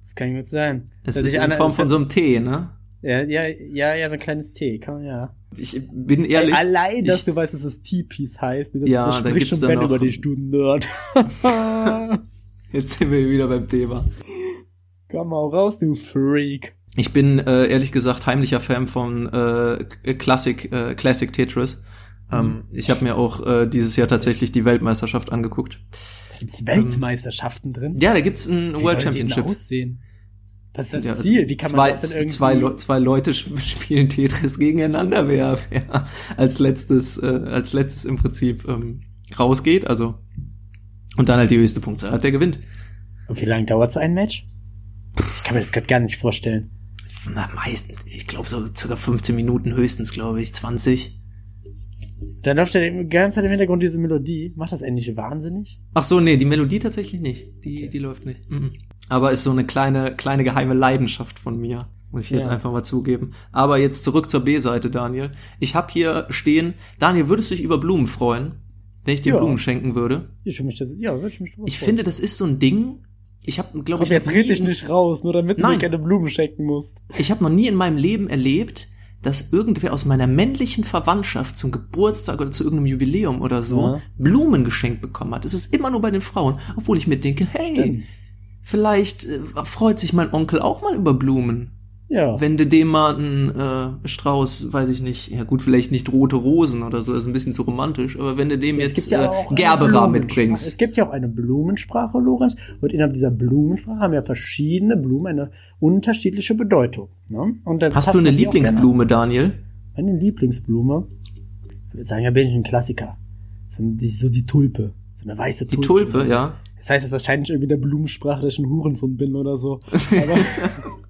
Speaker 4: Das kann gut sein.
Speaker 3: Es ist in Form von so einem T, ne?
Speaker 4: Ja, ja, ja, ja, so ein kleines T, kann man ja.
Speaker 3: Ich bin ehrlich.
Speaker 4: Allein, dass
Speaker 3: ich,
Speaker 4: du weißt, dass es T-Piece heißt. Das,
Speaker 3: Ja,
Speaker 4: das
Speaker 3: da
Speaker 4: spricht schon Ben über dich, du Nerd. [LAUGHS]
Speaker 3: Jetzt sind wir wieder beim Thema.
Speaker 4: Komm mal raus, du Freak.
Speaker 3: Ich bin äh, ehrlich gesagt heimlicher Fan von äh, Classic, äh, Classic Tetris. Ähm, ich habe mir auch äh, dieses Jahr tatsächlich die Weltmeisterschaft angeguckt.
Speaker 4: Da gibt's Weltmeisterschaften drin.
Speaker 3: Ja, da gibt's ein
Speaker 4: Wie
Speaker 3: World
Speaker 4: soll die
Speaker 3: Championship.
Speaker 4: aussehen? Was ist das
Speaker 3: Ja, also
Speaker 4: Ziel? Wie kann
Speaker 3: zwei,
Speaker 4: man das denn irgendwie...
Speaker 3: zwei, Le zwei Leute sp- [LAUGHS] spielen Tetris gegeneinander, wer, wer als letztes, äh, als letztes im Prinzip ähm, rausgeht. Also und dann halt die höchste Punktzahl hat, der gewinnt.
Speaker 4: Und wie lange dauert so ein Match? Ich kann mir das gerade gar nicht vorstellen.
Speaker 3: Na, meistens, ich glaube so circa 15 Minuten höchstens, glaube ich, 20.
Speaker 4: Dann läuft ja die ganze Zeit im Hintergrund diese Melodie. Macht das endlich wahnsinnig?
Speaker 3: Ach so, nee, die Melodie tatsächlich nicht. Die, die läuft nicht. Mhm. Aber ist so eine kleine, kleine geheime Leidenschaft von mir. Muss ich jetzt
Speaker 4: Ja.
Speaker 3: einfach mal zugeben. Aber jetzt zurück zur B-Seite, Daniel. Ich habe hier stehen, Daniel, würdest du dich über Blumen freuen, wenn ich dir
Speaker 4: Ja.
Speaker 3: Blumen schenken würde?
Speaker 4: Ich finde mich das, ja, würde ich mich
Speaker 3: Ich
Speaker 4: freuen.
Speaker 3: finde, das ist so ein Ding. Ich habe, glaube ich,
Speaker 4: jetzt
Speaker 3: noch
Speaker 4: red
Speaker 3: nie
Speaker 4: ich
Speaker 3: in-
Speaker 4: nicht raus, nur damit du
Speaker 3: Nein.
Speaker 4: mir keine Blumen schenken musst.
Speaker 3: Ich habe noch nie in meinem Leben erlebt, dass irgendwer aus meiner männlichen Verwandtschaft zum Geburtstag oder zu irgendeinem Jubiläum oder so
Speaker 4: Ja.
Speaker 3: Blumen geschenkt bekommen hat. Es ist immer nur bei den Frauen, obwohl ich mir denke, hey,
Speaker 4: Stimmt.
Speaker 3: vielleicht äh, freut sich mein Onkel auch mal über Blumen.
Speaker 4: Ja.
Speaker 3: Wenn du dem mal einen äh, Strauß, weiß ich nicht, ja gut, vielleicht nicht rote Rosen oder so, das ist ein bisschen zu romantisch, aber wenn du dem
Speaker 4: Es
Speaker 3: jetzt
Speaker 4: gibt ja
Speaker 3: äh, Gerbera mitbringst.
Speaker 4: Es gibt ja auch eine Blumensprache, Lorenz. Und innerhalb dieser Blumensprache haben ja verschiedene Blumen eine unterschiedliche Bedeutung. Ne?
Speaker 3: Hast du eine Lieblingsblume, Daniel?
Speaker 4: Meine Lieblingsblume? Ich würde sagen, ja, bin ich ein Klassiker. So die, so die Tulpe. So eine weiße
Speaker 3: Die
Speaker 4: Tulpe.
Speaker 3: Tulpe, ja.
Speaker 4: Das heißt jetzt wahrscheinlich irgendwie der Blumensprache, dass ich ein Hurensohn bin oder so. Aber [LAUGHS]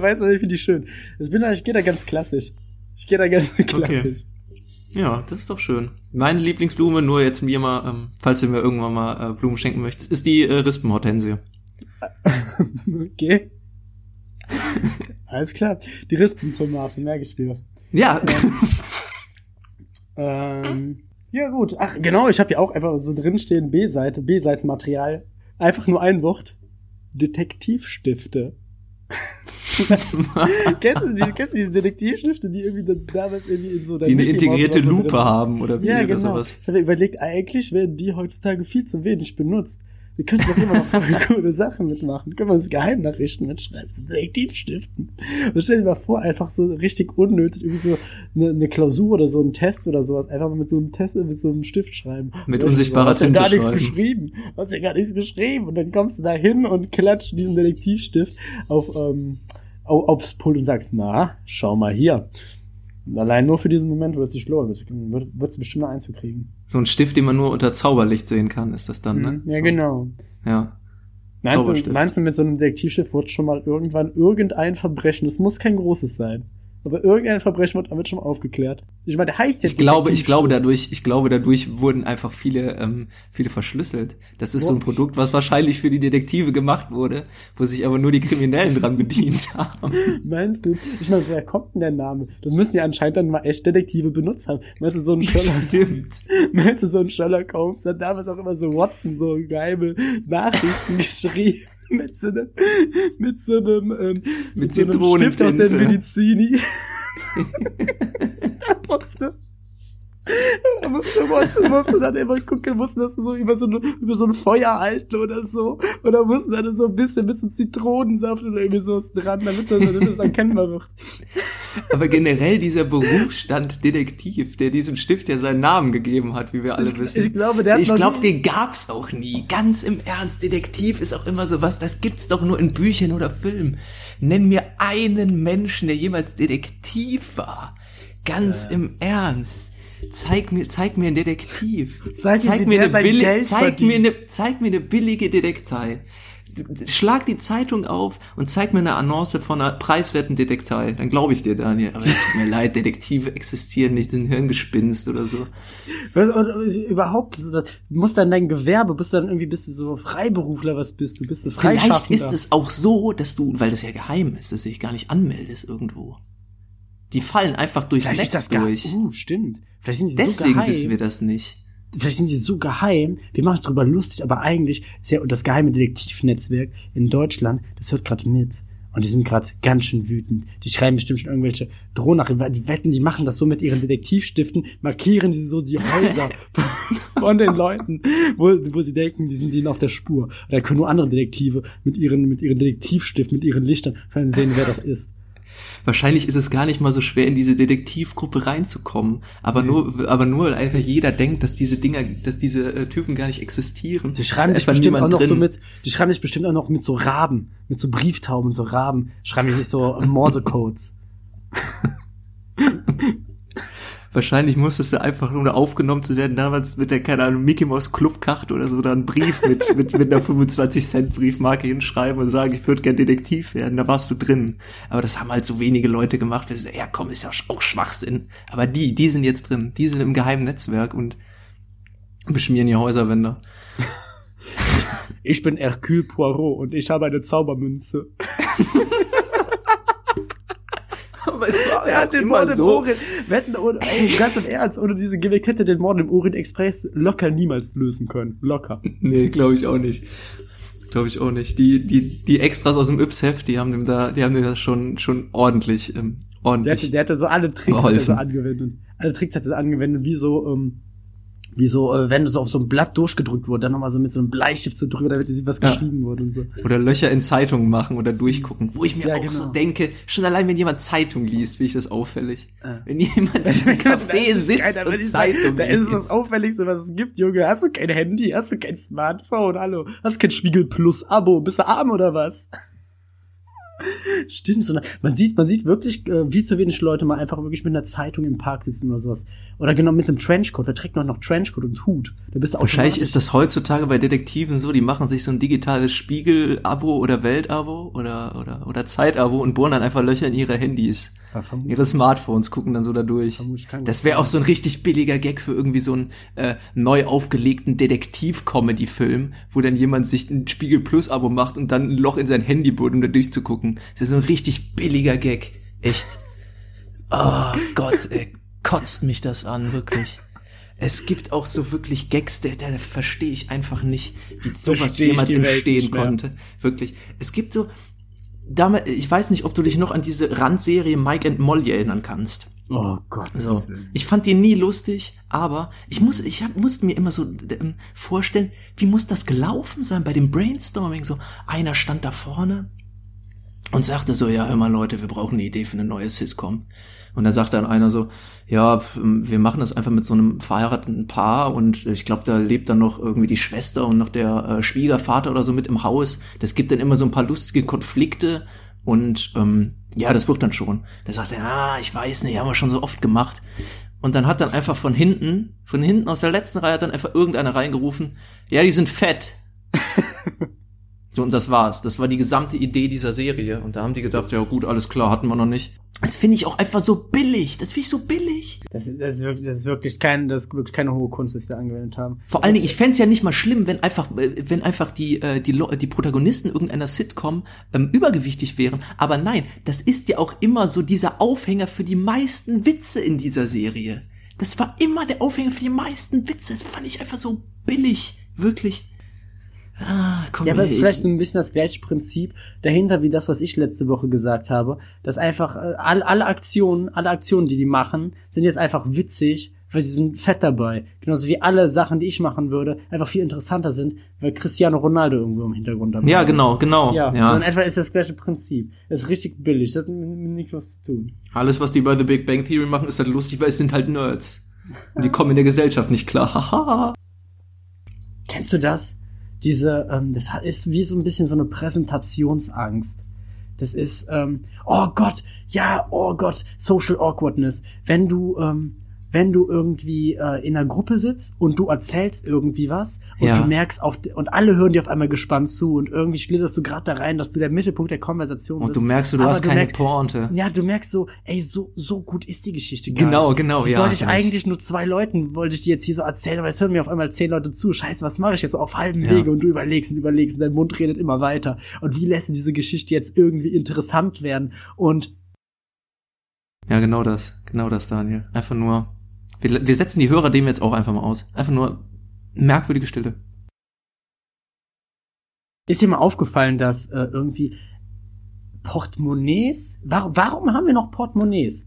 Speaker 4: weißt du, ich finde die schön. Ich, bin, da- ich gehe da ganz klassisch. Ich gehe da ganz klassisch.
Speaker 3: Ja, das ist doch schön. Meine Lieblingsblume, nur jetzt mir mal, ähm, falls du mir irgendwann mal äh, Blumen schenken möchtest, ist die äh, Rispenhortensie. [LAUGHS]
Speaker 4: Okay. Alles klar. Die Rispentomate, merke ich dir.
Speaker 3: Ja,
Speaker 4: Ähm, ja gut. Ach genau, ich habe ja auch einfach so drinstehen B-Seite, B-Seitenmaterial. Einfach nur ein Wort. Detektivstifte. [LAUGHS] kennst, du die, kennst du diese Detektivstifte, die irgendwie dann damals irgendwie in so
Speaker 3: die eine integrierte Lupe haben oder wie
Speaker 4: Ja,
Speaker 3: oder
Speaker 4: genau.
Speaker 3: sowas.
Speaker 4: Ich habe überlegt, eigentlich werden die heutzutage viel zu wenig benutzt. Wir können doch immer noch voll [LAUGHS] coole Sachen mitmachen. Können wir uns Geheimnachrichten mitschreiben, so Detektivstiften. Und stell dir mal vor, einfach so richtig unnötig, irgendwie so eine, eine Klausur oder so ein Test oder sowas, einfach mal mit so einem Test, mit so einem Stift schreiben.
Speaker 3: Mit
Speaker 4: Und
Speaker 3: unsichtbarer
Speaker 4: Hast ja gar nichts
Speaker 3: schreiben.
Speaker 4: geschrieben. Hast ja gar nichts geschrieben. Und dann kommst du da hin und klatscht diesen Detektivstift auf, ähm, au- aufs Pult und sagst, na, schau mal hier. Allein nur für diesen Moment wird es sich lohnen. Wird, wird es bestimmt noch eins zu kriegen.
Speaker 3: So ein Stift, den man nur unter Zauberlicht sehen kann, ist das dann, ne?
Speaker 4: Mhm. Ja,
Speaker 3: so.
Speaker 4: genau.
Speaker 3: Ja.
Speaker 4: Meinst du, meinst du, mit so einem Detektivstift wird schon mal irgendwann irgendein Verbrechen, das muss kein großes sein, aber irgendein Verbrechen wird damit schon aufgeklärt? Ich meine, der heißt jetzt
Speaker 3: Ich glaube, ich glaube dadurch, ich glaube dadurch wurden einfach viele, ähm, viele verschlüsselt. Das ist so ein. Produkt, was wahrscheinlich für die Detektive gemacht wurde, wo sich aber nur die Kriminellen dran bedient [LAUGHS] haben.
Speaker 4: Meinst du? Ich meine, woher kommt denn der Name? Das müssen ja anscheinend dann mal echt Detektive benutzt haben. Meinst du, so ein [LAUGHS] Sherlock,
Speaker 3: Stimmt. [LAUGHS]
Speaker 4: meinst du, so ein Sherlock Holmes hat damals auch immer so Watson so geheime Nachrichten geschrieben? Mit so einem, mit so einem, ähm,
Speaker 3: Mit
Speaker 4: so einem Stift aus der. Medizini. [LAUGHS] [LAUGHS] Er musste, musste, musste, dann immer gucken, musste das so über so, eine, über so ein Feuer halten oder so. Dann mussten dann so ein bisschen, bisschen Zitronensaft oder irgendwie sowas dran, damit das, damit das erkennbar wird.
Speaker 3: Aber generell dieser Berufsstand Detektiv, der diesem Stift ja seinen Namen gegeben hat, wie wir alle
Speaker 4: Ich-
Speaker 3: wissen.
Speaker 4: ich glaube, der hat
Speaker 3: Ich glaube, den gab's auch nie. Ganz im Ernst. Detektiv ist auch immer sowas, das gibt's doch nur in Büchern oder Filmen. Nenn mir einen Menschen, der jemals Detektiv war. Ganz im Ernst. Zeig mir, zeig mir einen Detektiv.
Speaker 4: Zeig mir, wie
Speaker 3: mir eine
Speaker 4: sein
Speaker 3: billi-
Speaker 4: Geld
Speaker 3: zeig mir eine, zeig mir eine billige Detektei. Schlag die Zeitung auf und zeig mir eine Annonce von einer preiswerten Detektei. Dann glaube ich dir, Daniel. Aber es tut mir [LAUGHS] leid, Detektive existieren nicht in Hirngespinst oder so.
Speaker 4: Was, und, überhaupt, du musst dann dein Gewerbe, bist dann irgendwie, bist du so Freiberufler, was bist du? Bist du
Speaker 3: Vielleicht ist es auch so, dass du, weil das ja geheim ist, dass du dich gar nicht anmeldest irgendwo. Die fallen einfach durchs Netz
Speaker 4: das gar,
Speaker 3: durch.
Speaker 4: uh, stimmt. Vielleicht sind die so
Speaker 3: Deswegen
Speaker 4: geheim.
Speaker 3: wissen wir das nicht.
Speaker 4: vielleicht sind die so geheim, wir machen es drüber lustig, aber eigentlich ist ja das geheime Detektivnetzwerk in Deutschland, das hört gerade mit. Und die sind gerade ganz schön wütend. Die schreiben bestimmt schon irgendwelche Drohnachrichten. Die wetten, die machen das so mit ihren Detektivstiften, markieren die so die Häuser [LAUGHS] von den Leuten, wo, wo sie denken, die sind ihnen auf der Spur. Und dann können nur andere Detektive mit ihren, mit ihren Detektivstiften, mit ihren Lichtern können sehen, wer das ist.
Speaker 3: Wahrscheinlich ist es gar nicht mal so schwer, in diese Detektivgruppe reinzukommen. Aber nur, aber nur, weil einfach jeder denkt, dass diese Dinger, dass diese äh, Typen gar nicht existieren.
Speaker 4: Die schreiben sich bestimmt auch noch so
Speaker 3: drin.
Speaker 4: mit, die schreiben sich bestimmt auch noch mit so Raben, mit so Brieftauben, so Raben, schreiben sich so Morsecodes. [LAUGHS]
Speaker 3: Wahrscheinlich musstest du einfach, um aufgenommen zu werden, damals mit der, keine Ahnung, Mickey Mouse Clubkarte oder so, da einen Brief mit, [LAUGHS] mit, mit einer 25 Cent Briefmarke hinschreiben und sagen, ich würde gern Detektiv werden, da warst du drin. Aber das haben halt so wenige Leute gemacht, weil sie, ja komm, ist ja auch Schwachsinn. Aber die, die sind jetzt drin, die sind im geheimen Netzwerk und beschmieren ihr Häuserwände. [LAUGHS]
Speaker 4: Ich bin Hercule Poirot und ich habe eine Zaubermünze. [LAUGHS] Er hat den Mord im Orient, wetten, ohne, ey, [LAUGHS] ganz im Ernst, ohne diese Gimmick hätte den Mord im Orient Express locker niemals lösen können. Locker.
Speaker 3: Nee, glaube ich auch nicht. Glaube ich auch nicht. Die, die, die Extras aus dem Yps-Heft, die haben dem da, die haben dem das schon, schon ordentlich, ähm,
Speaker 4: Der
Speaker 3: ordentlich.
Speaker 4: hatte, der hatte so alle Tricks hat er so angewendet. Alle Tricks hat er angewendet, wie so, ähm, wie so, äh, wenn so auf so ein Blatt durchgedrückt wurde, dann nochmal so mit so einem Bleistift so drüber, damit was
Speaker 3: Ja.
Speaker 4: geschrieben wurde und so.
Speaker 3: Oder Löcher in Zeitungen machen oder durchgucken. Wo ich mir
Speaker 4: Ja,
Speaker 3: auch
Speaker 4: genau.
Speaker 3: so denke, schon allein wenn jemand Zeitung liest, finde ich das auffällig.
Speaker 4: Ja.
Speaker 3: Wenn jemand [LAUGHS] im
Speaker 4: Das
Speaker 3: Café sitzt
Speaker 4: geil, aber
Speaker 3: und Zeitung
Speaker 4: sagen, Da ist es das. Auffälligste, was es gibt, Junge. Hast du kein Handy? Hast du kein Smartphone? Hallo? Hast du kein Spiegel Plus Abo? Bist du arm oder was? [LAUGHS] Stimmt, so man sieht, man sieht wirklich, äh, wie zu wenig Leute mal einfach wirklich mit einer Zeitung im Park sitzen oder sowas. Oder genau mit einem Trenchcoat. Wer trägt noch noch Trenchcoat und Hut? Da bist du
Speaker 3: Wahrscheinlich ist das heutzutage bei Detektiven so, die machen sich so ein digitales Spiegel-Abo oder Welt-Abo oder, oder, oder Zeit-Abo und bohren dann einfach Löcher in ihre Handys.
Speaker 4: Vermutlich.
Speaker 3: Ihre Smartphones gucken dann so da durch. Das wäre auch so ein richtig billiger Gag für irgendwie so einen äh, neu aufgelegten Detektiv-Comedy-Film, wo dann jemand sich ein Spiegel Plus-Abo macht und dann ein Loch in sein Handy bohrt, um da durchzugucken. Das ist so ein richtig billiger Gag. Echt. Oh Gott, ey, kotzt mich das an, wirklich. Es gibt auch so wirklich Gags, der, der verstehe ich einfach nicht, wie sowas jemals entstehen konnte. Wirklich. Es gibt so, damals, ich weiß nicht, ob du dich noch an diese Randserie Mike and Molly erinnern kannst.
Speaker 4: Oh Gott.
Speaker 3: So. Ich fand den nie lustig, aber ich muss, ich hab, musste mir immer so ähm, vorstellen, wie muss das gelaufen sein bei dem Brainstorming? So, einer stand da vorne und sagte so, ja, hör mal Leute, wir brauchen eine Idee für eine neue Sitcom. Und da sagt dann einer so, ja, wir machen das einfach mit so einem verheirateten Paar und ich glaube, da lebt dann noch irgendwie die Schwester und noch der äh, Schwiegervater oder so mit im Haus. Das gibt dann immer so ein paar lustige Konflikte und ähm, ja, das wird dann schon. Da sagt er, ah, ich weiß nicht, haben wir schon so oft gemacht. Und dann hat dann einfach von hinten, von hinten aus der letzten Reihe hat dann einfach irgendeiner reingerufen, ja, die sind fett. [LAUGHS] so, und das war's. Das war die gesamte Idee dieser Serie. Und da haben die gedacht, ja gut, alles klar, hatten wir noch nicht. Das finde ich auch einfach so billig. Das finde ich so billig.
Speaker 4: Das, das, ist wirklich, das ist wirklich kein, das ist wirklich keine hohe Kunst, was sie angewendet haben.
Speaker 3: Vor allen Dingen, ich fände ja nicht mal schlimm, wenn einfach, wenn einfach die, äh, die, die Protagonisten irgendeiner Sitcom ähm, übergewichtig wären. Aber nein, das ist ja auch immer so dieser Aufhänger für die meisten Witze in dieser Serie. Das war immer der Aufhänger für die meisten Witze. Das fand ich einfach so billig. Wirklich.
Speaker 4: Ah, komm ja, aber es ist vielleicht so ein bisschen das gleiche Prinzip dahinter wie das, was ich letzte Woche gesagt habe, dass einfach äh, alle, alle Aktionen, alle Aktionen, die die machen, sind jetzt einfach witzig, weil sie sind fett dabei. Genauso wie alle Sachen, die ich machen würde, einfach viel interessanter sind, weil Cristiano Ronaldo irgendwo im Hintergrund
Speaker 3: dabei ist. Ja, genau, genau.
Speaker 4: Ja, ja. So in etwa ist das gleiche Prinzip. Das ist richtig billig, das hat mit, mit nichts was zu tun.
Speaker 3: Alles, was die bei The Big Bang Theory machen, ist halt lustig, weil es sind halt Nerds. Und die kommen in der Gesellschaft nicht klar. Haha. [LAUGHS]
Speaker 4: Kennst du das? Diese, ähm, das ist wie so ein bisschen so eine Präsentationsangst. Das ist, ähm, oh Gott, ja, oh Gott, Social Awkwardness. Wenn du, ähm, wenn du irgendwie äh, in einer Gruppe sitzt und du erzählst irgendwie was und ja. du merkst auf und alle hören dir auf einmal gespannt zu und irgendwie schlitterst du gerade da rein, dass du der Mittelpunkt der Konversation
Speaker 3: bist. Und du merkst, du, hast du keine merkst, Pointe.
Speaker 4: Ja, du merkst so, ey, so so gut ist die Geschichte
Speaker 3: gar Genau, nicht. genau,
Speaker 4: die ja. Sollte ich eigentlich nur zwei Leuten wollte ich die jetzt hier so erzählen, aber es hören mir auf einmal zehn Leute zu. Scheiße, was mache ich jetzt auf halbem ja. Wege und du überlegst und überlegst und dein Mund redet immer weiter und wie lässt du diese Geschichte jetzt irgendwie interessant werden und
Speaker 3: ja, genau das, genau das, Daniel. Einfach nur wir, wir setzen die Hörer dem jetzt auch einfach mal aus. Einfach nur merkwürdige Stille.
Speaker 4: Ist dir mal aufgefallen, dass äh, irgendwie Portemonnaies? Warum, warum haben wir noch Portemonnaies?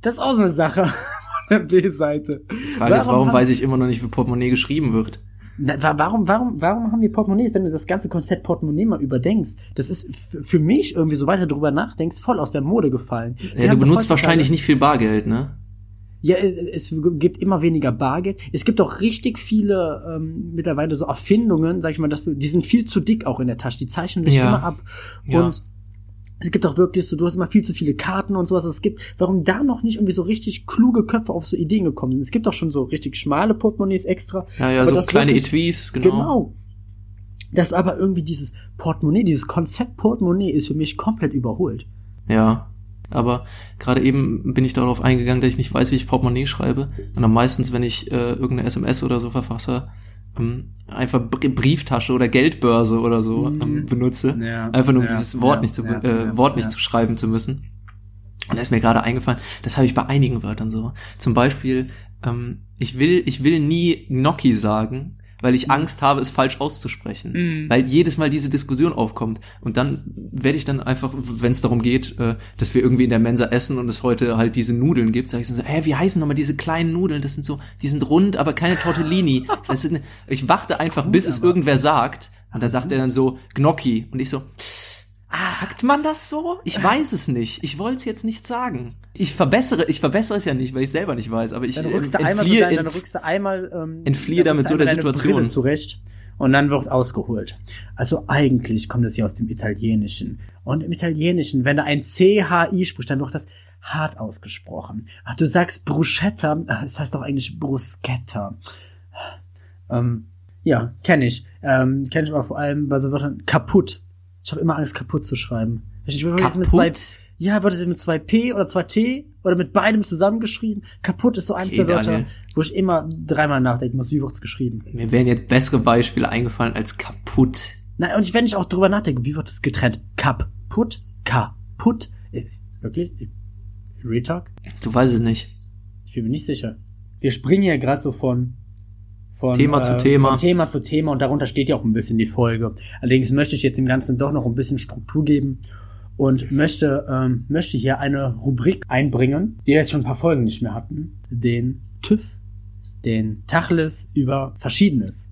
Speaker 4: Das ist auch so eine Sache [LAUGHS] von der B-Seite.
Speaker 3: Die Frage warum ist, warum weiß ich immer noch nicht, wie Portemonnaie geschrieben wird?
Speaker 4: Na, warum, warum, warum haben wir Portemonnaies, wenn du das ganze Konzept Portemonnaie mal überdenkst? Das ist für mich irgendwie, so weiter drüber nachdenkst, voll aus der Mode gefallen.
Speaker 3: Ja, du benutzt wahrscheinlich nicht viel Bargeld, ne?
Speaker 4: Ja, äh, es gibt immer weniger Bargeld. Es gibt auch richtig viele ähm, mittlerweile so Erfindungen, sag ich mal, dass du, die sind viel zu dick auch in der Tasche. Die zeichnen sich ja. immer ab. Ja. Und es gibt auch wirklich so, du hast immer viel zu viele Karten und sowas. Es gibt, warum da noch nicht irgendwie so richtig kluge Köpfe auf so Ideen gekommen sind. Es gibt auch schon so richtig schmale Portemonnaies extra.
Speaker 3: Ja, ja, so kleine wirklich, Etuis, genau. Genau.
Speaker 4: Das aber irgendwie dieses Portemonnaie, dieses Konzept Portemonnaie ist für mich komplett überholt.
Speaker 3: Ja. Aber gerade eben bin ich darauf eingegangen, dass ich nicht weiß, wie ich Portemonnaie schreibe. Und dann meistens, wenn ich äh, irgendeine SMS oder so verfasse, ähm, einfach Brieftasche oder Geldbörse oder so mhm. ähm, benutze. Ja, einfach nur um ja, dieses Wort ja, nicht zu äh, Wort nicht zu schreiben zu müssen. Und da ist mir gerade eingefallen, das habe ich bei einigen Wörtern so. Zum Beispiel, ähm, ich will, ich will nie Gnocchi sagen, weil ich Angst habe, es falsch auszusprechen. Mhm. Weil jedes Mal diese Diskussion aufkommt. Und dann werde ich dann einfach, wenn es darum geht, äh, dass wir irgendwie in der Mensa essen und es heute halt diese Nudeln gibt, sage ich so, hä, wie heißen nochmal diese kleinen Nudeln? Das sind so, die sind rund, aber keine Tortellini. [LAUGHS] Sind, ich warte einfach, Gut, bis es irgendwer sagt. Und da sagt er dann so, Gnocchi. Und ich so, Sagt man das so? Ich weiß es nicht. Ich wollte es jetzt nicht sagen. Ich verbessere, ich verbessere es ja nicht, weil ich selber nicht weiß, aber ich
Speaker 4: dann rückst du entfliehe, einmal so dein, dann rückst du einmal ähm,
Speaker 3: entfliehe damit so der Situation
Speaker 4: zurecht und dann wird ausgeholt. Also eigentlich kommt es ja aus dem Italienischen und im Italienischen, wenn da ein CHI spricht, dann wird das hart ausgesprochen. Ach, du sagst Bruschetta, das heißt doch eigentlich Bruschetta. Ähm, ja, kenne ich. Ähm, kenne ich aber vor allem bei so Wörtern kaputt. Ich habe immer Angst, kaputt zu schreiben. Ich würde
Speaker 3: kaputt?
Speaker 4: mit zwei, ja, wird es mit zwei P oder zwei T oder mit beidem zusammengeschrieben? Kaputt ist so eins okay, der Wörter, Daniel. wo ich immer dreimal nachdenken muss, wie wird's geschrieben.
Speaker 3: Mir wären jetzt bessere Beispiele eingefallen als kaputt.
Speaker 4: Nein, und wenn ich auch drüber nachdenke, wie wird es getrennt? Kaputt, kaputt. Wirklich? Retalk?
Speaker 3: Du weißt es nicht.
Speaker 4: Ich bin mir nicht sicher. Wir springen ja gerade so von von
Speaker 3: Thema
Speaker 4: äh,
Speaker 3: zu Thema.
Speaker 4: Von Thema zu Thema und darunter steht ja auch ein bisschen die Folge. Allerdings möchte ich jetzt dem Ganzen doch noch ein bisschen Struktur geben und möchte, ähm, möchte hier eine Rubrik einbringen, die wir jetzt schon ein paar Folgen nicht mehr hatten. Den TÜV, den Tacheles über Verschiedenes.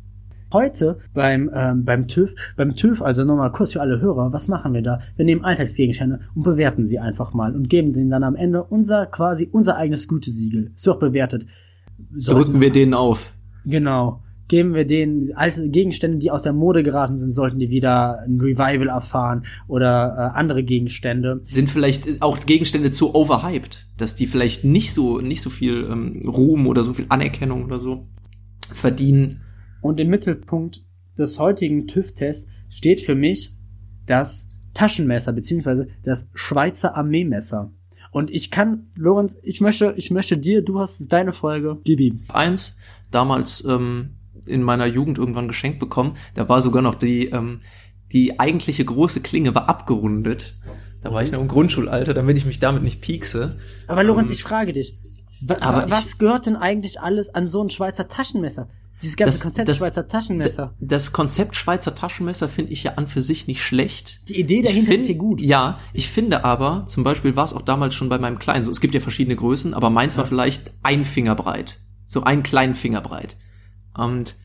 Speaker 4: Heute beim, ähm, beim TÜV, beim TÜV, also nochmal kurz für alle Hörer, was machen wir da? Wir nehmen Alltagsgegenstände und bewerten sie einfach mal und geben denen dann am Ende unser, quasi unser eigenes Gütesiegel. Ist doch bewertet.
Speaker 3: Drücken wir denen auf.
Speaker 4: Genau. Geben wir denen alte Gegenstände, die aus der Mode geraten sind, sollten die wieder ein Revival erfahren oder äh, andere Gegenstände.
Speaker 3: Sind vielleicht auch Gegenstände zu overhyped, dass die vielleicht nicht so, nicht so viel ähm, Ruhm oder so viel Anerkennung oder so verdienen.
Speaker 4: Und im Mittelpunkt des heutigen TÜV-Tests steht für mich das Taschenmesser beziehungsweise das Schweizer Armeemesser. Und ich kann, Lorenz, ich möchte, ich möchte dir, du hast deine Folge, gib ihm.
Speaker 3: Eins, damals ähm, in meiner Jugend irgendwann geschenkt bekommen. Da war sogar noch die, ähm, die eigentliche große Klinge war abgerundet. Da war ich noch im Grundschulalter, damit ich mich damit nicht piekse.
Speaker 4: Aber Lorenz, ich frage dich, wa
Speaker 3: aber
Speaker 4: was
Speaker 3: ich-
Speaker 4: gehört denn eigentlich alles an so ein Schweizer Taschenmesser? Dieses ganze
Speaker 3: Das-
Speaker 4: Konzept
Speaker 3: das-
Speaker 4: Schweizer Taschenmesser.
Speaker 3: Das Konzept Schweizer Taschenmesser finde ich ja an für sich nicht schlecht.
Speaker 4: Die Idee dahinter
Speaker 3: find-
Speaker 4: ist hier gut.
Speaker 3: Ja, ich finde aber, zum Beispiel war es auch damals schon bei meinem Kleinen so, es gibt ja verschiedene Größen, aber meins war vielleicht ein Finger breit. So einen kleinen Finger breit. Und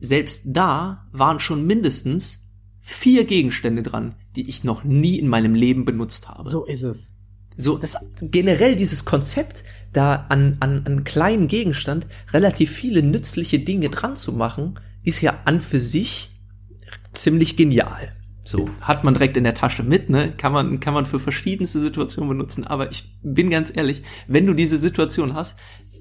Speaker 3: selbst da waren schon mindestens vier Gegenstände dran, die ich noch nie in meinem Leben benutzt habe.
Speaker 4: So ist es.
Speaker 3: So, das, generell dieses Konzept, da an, an, an kleinen Gegenstand relativ viele nützliche Dinge dran zu machen, ist ja an für sich ziemlich genial. So, hat man direkt in der Tasche mit, ne? Kann man, kann man für verschiedenste Situationen benutzen. Aber ich bin ganz ehrlich, wenn du diese Situation hast,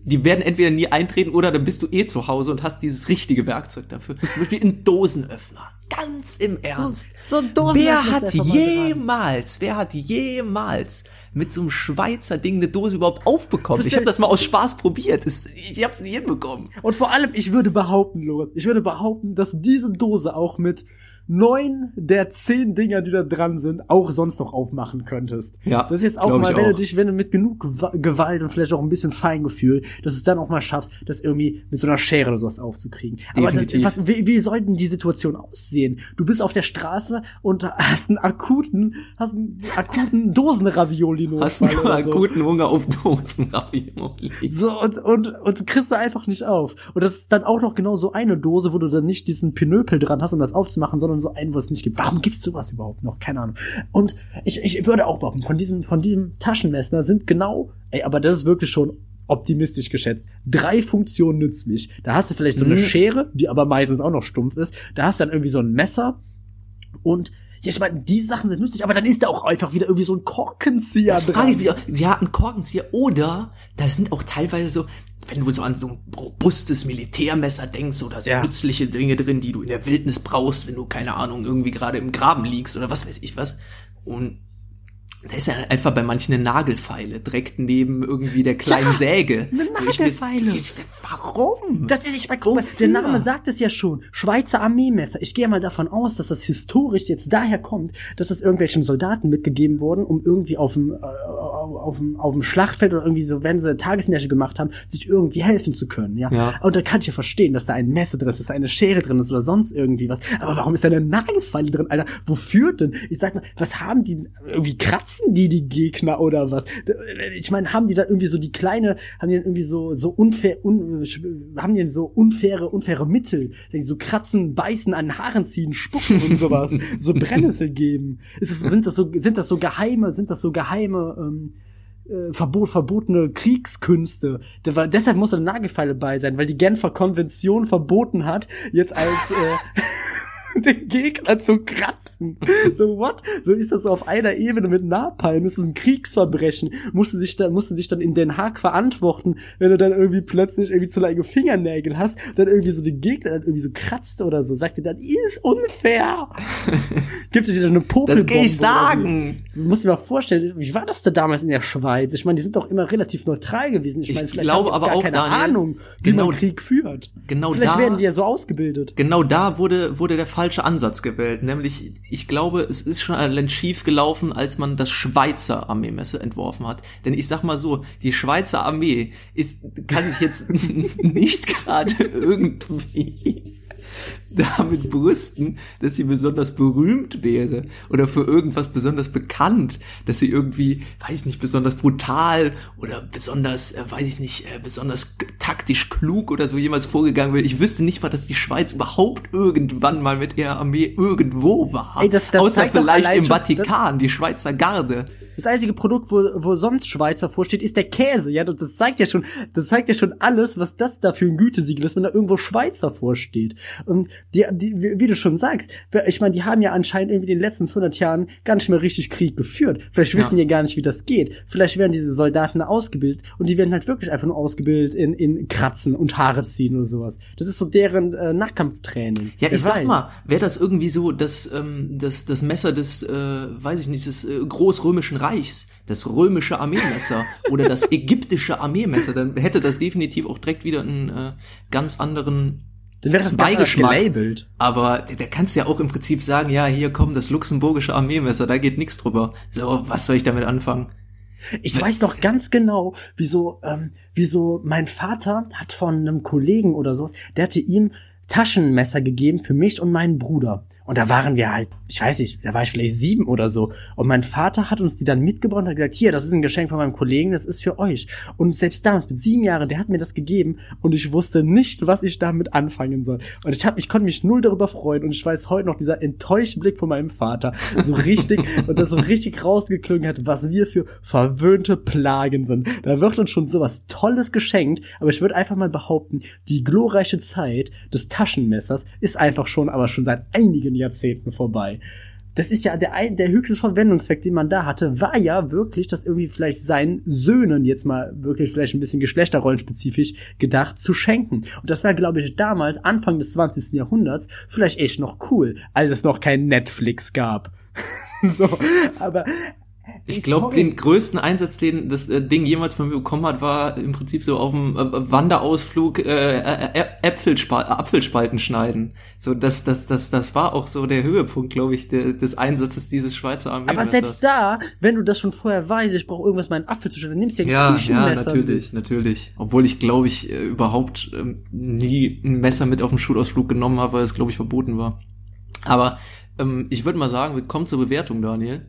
Speaker 3: die werden entweder nie eintreten oder dann bist du eh zu Hause und hast dieses richtige Werkzeug dafür. Zum Beispiel ein Dosenöffner. Ganz im Ernst.
Speaker 4: so ein Dosenöffner
Speaker 3: Wer hat jemals, wer hat jemals mit so einem Schweizer Ding eine Dose überhaupt aufbekommen?
Speaker 4: So
Speaker 3: Ich habe das mal aus Spaß probiert. Es- Ich hab's nie hinbekommen.
Speaker 4: Und vor allem, ich würde behaupten, Lorenz, ich würde behaupten, dass diese Dose auch mit neun der zehn Dinger, die da dran sind, auch sonst noch aufmachen könntest.
Speaker 3: Ja,
Speaker 4: Das ist jetzt auch mal, wenn du
Speaker 3: auch.
Speaker 4: dich, wenn du mit genug Gewa- Gewalt und vielleicht auch ein bisschen Feingefühl, dass du es dann auch mal schaffst, das irgendwie mit so einer Schere oder sowas aufzukriegen. Aber das,
Speaker 3: Definitiv.
Speaker 4: was, wie, wie soll denn die Situation aussehen? Du bist auf der Straße und hast einen akuten, hast einen akuten [LAUGHS] Dosenravioli
Speaker 3: Hast einen akuten Hunger auf Dosenravioli. [LAUGHS]
Speaker 4: So, und, und, und kriegst du einfach nicht auf. Und das ist dann auch noch genau so eine Dose, wo du dann nicht diesen Pinöpel dran hast, um das aufzumachen, sondern so einen, wo es nicht gibt. Warum gibt's sowas überhaupt noch? Keine Ahnung. Und ich, ich würde auch behaupten, von diesem, von diesem Taschenmesser sind genau, ey, aber das ist wirklich schon optimistisch geschätzt. Drei Funktionen nützlich. Da hast du vielleicht so eine
Speaker 3: Mhm.
Speaker 4: Schere, die aber meistens auch noch stumpf ist. Da hast du dann irgendwie so ein Messer und ja, ich meine, die Sachen sind nützlich, aber dann ist da auch einfach wieder irgendwie so ein Korkenzieher
Speaker 3: Das
Speaker 4: dran.
Speaker 3: frage ich auch. Ja, ein Korkenzieher. Oder da sind auch teilweise so, wenn du so an so ein robustes Militärmesser denkst oder so
Speaker 4: Ja.
Speaker 3: nützliche Dinge drin, die du in der Wildnis brauchst, wenn du, keine Ahnung, irgendwie gerade im Graben liegst oder was weiß ich was. Und da ist ja einfach bei manchen eine Nagelfeile direkt neben irgendwie der kleinen Säge.
Speaker 4: eine
Speaker 3: ich mir-
Speaker 4: Nagelfeile.
Speaker 3: Ich- Warum?
Speaker 4: Das ist, ich meine, guck der? Name sagt es ja schon. Schweizer Armeemesser. Ich gehe mal davon aus, dass das historisch jetzt daher kommt, dass es irgendwelchen Soldaten mitgegeben wurden, um irgendwie auf dem, äh, auf dem, auf dem Schlachtfeld oder irgendwie so, wenn sie Tagesmärsche gemacht haben, sich irgendwie helfen zu können, ja.
Speaker 3: Ja.
Speaker 4: Und da kann ich ja verstehen, dass da ein Messer drin ist, dass da eine Schere drin ist oder sonst irgendwie was. Aber warum ist da eine Nagelfeile drin, Alter? Wofür denn? Ich sag mal, was haben die, irgendwie kratzen die die Gegner oder was? Ich meine, haben die da irgendwie so die kleine, haben die dann irgendwie so, so unfair, un, haben die denn so unfaire, unfaire Mittel? Die so kratzen, beißen, an Haaren ziehen, spucken und sowas, [LAUGHS] so Brennnessel geben. Ist es, sind das so, sind das so geheime, sind das so geheime, ähm, äh, verbot, verbotene Kriegskünste. War, deshalb muss eine Nagelfeile bei sein, weil die Genfer Konvention verboten hat, jetzt als äh, [LAUGHS] [LAUGHS] den Gegner zu kratzen. So what? So ist das so auf einer Ebene mit Napalm. Das ist ein Kriegsverbrechen. Musst du dich dann, musst du dich dann in Den Haag verantworten, wenn du dann irgendwie plötzlich irgendwie zu lange Fingernägel hast, dann irgendwie so den Gegner dann irgendwie so kratzt oder so. Sagt dir dann, ist unfair. [LAUGHS] Gibt dir dann eine Popelbombe.
Speaker 3: Das kann ich sagen.
Speaker 4: so. Du musst dir mal vorstellen, wie war das da damals in der Schweiz? Ich meine, die sind doch immer relativ neutral gewesen. Ich,
Speaker 3: Ich
Speaker 4: meine, vielleicht
Speaker 3: glaube
Speaker 4: haben die
Speaker 3: aber
Speaker 4: gar
Speaker 3: auch,
Speaker 4: keine
Speaker 3: Daniel,
Speaker 4: Ahnung, wie
Speaker 3: genau-
Speaker 4: man Krieg führt.
Speaker 3: genau
Speaker 4: vielleicht
Speaker 3: da-
Speaker 4: werden die ja so ausgebildet.
Speaker 3: Genau da wurde, wurde der falsche Ansatz gewählt. Nämlich, ich glaube, es ist schon allein schief gelaufen, als man das Schweizer Armeemesser entworfen hat. Denn ich sag mal so, die Schweizer Armee ist, kann sich jetzt [LAUGHS] nicht gerade irgendwie [LAUGHS] damit brüsten, dass sie besonders berühmt wäre oder für irgendwas besonders bekannt, dass sie irgendwie, weiß nicht, besonders brutal oder besonders, äh, weiß ich nicht, äh, besonders taktisch klug oder so jemals vorgegangen wäre. Ich wüsste nicht mal, dass die Schweiz überhaupt irgendwann mal mit ihrer Armee irgendwo war.
Speaker 4: Ey, das- das
Speaker 3: Außer vielleicht im Vatikan, die Schweizer Garde.
Speaker 4: Das einzige Produkt, wo, wo sonst Schweizer vorsteht, ist der Käse. Ja, das zeigt ja schon, das zeigt ja schon alles, was das da für ein Gütesiegel ist, wenn da irgendwo Schweizer vorsteht. Und die, die, wie, du schon sagst, ich meine, die haben ja anscheinend irgendwie in den letzten 200 Jahren gar nicht mehr richtig Krieg geführt. Vielleicht wissen
Speaker 3: Ja.
Speaker 4: die gar nicht, wie das geht. Vielleicht werden diese Soldaten ausgebildet und die werden halt wirklich einfach nur ausgebildet in, in Kratzen und Haare ziehen oder sowas. Das ist so deren äh, Nahkampftraining.
Speaker 3: Ja,
Speaker 4: Wer
Speaker 3: ich sag mal, wäre das irgendwie so das, ähm, das, das Messer des, äh, weiß ich nicht, des äh, Großrömischen Reichs, das römische Armeemesser oder das [LAUGHS] ägyptische Armeemesser, dann hätte das definitiv auch direkt wieder einen äh, ganz anderen
Speaker 4: Dann wäre das
Speaker 3: Beigeschmack.
Speaker 4: gelabelt.
Speaker 3: Aber da kannst du ja auch im Prinzip sagen, ja, hier kommt das luxemburgische Armeemesser, da geht nichts drüber. So, was soll ich damit anfangen?
Speaker 4: Ich weiß noch ganz genau, wieso, ähm, wieso mein Vater hat von einem Kollegen oder sowas, der hatte ihm Taschenmesser gegeben für mich und meinen Bruder. Und da waren wir halt, ich weiß nicht, da war ich vielleicht sieben oder so. Und mein Vater hat uns die dann mitgebracht und hat gesagt, hier, das ist ein Geschenk von meinem Kollegen, das ist für euch. Und selbst damals mit sieben Jahren, der hat mir das gegeben und ich wusste nicht, was ich damit anfangen soll. Und ich hab, ich konnte mich null darüber freuen und ich weiß heute noch dieser enttäuschte Blick von meinem Vater, so richtig [LAUGHS] und das so richtig rausgeklungen hat, was wir für verwöhnte Plagen sind. Da wird uns schon sowas Tolles geschenkt, aber ich würde einfach mal behaupten, die glorreiche Zeit des Taschenmessers ist einfach schon, aber schon seit einigen Jahrzehnten vorbei. Das ist ja der, der höchste Verwendungszweck, den man da hatte, war ja wirklich, das irgendwie vielleicht seinen Söhnen jetzt mal wirklich vielleicht ein bisschen geschlechterrollenspezifisch gedacht zu schenken. Und das war, glaube ich, damals, Anfang des 20. Jahrhunderts, vielleicht echt noch cool, als es noch kein Netflix gab. [LAUGHS] so, aber
Speaker 3: Ich glaube, den größten Einsatz, den das äh, Ding jemals von mir bekommen hat, war im Prinzip so auf dem äh, Wanderausflug äh, äh, Äpfelspal Apfelspalten schneiden. So, das, das, das, das war auch so der Höhepunkt, glaube ich, der, des Einsatzes dieses Schweizer Armee.
Speaker 4: Aber selbst da, wenn du das schon vorher weißt, ich brauche irgendwas meinen Apfel zu schneiden, dann nimmst du ja ein
Speaker 3: ja, ja, natürlich, natürlich. Obwohl ich, glaube ich, äh, überhaupt ähm, nie ein Messer mit auf den Schulausflug genommen habe, weil es, glaube ich, verboten war. Aber ähm, ich würde mal sagen, wir kommen zur Bewertung, Daniel.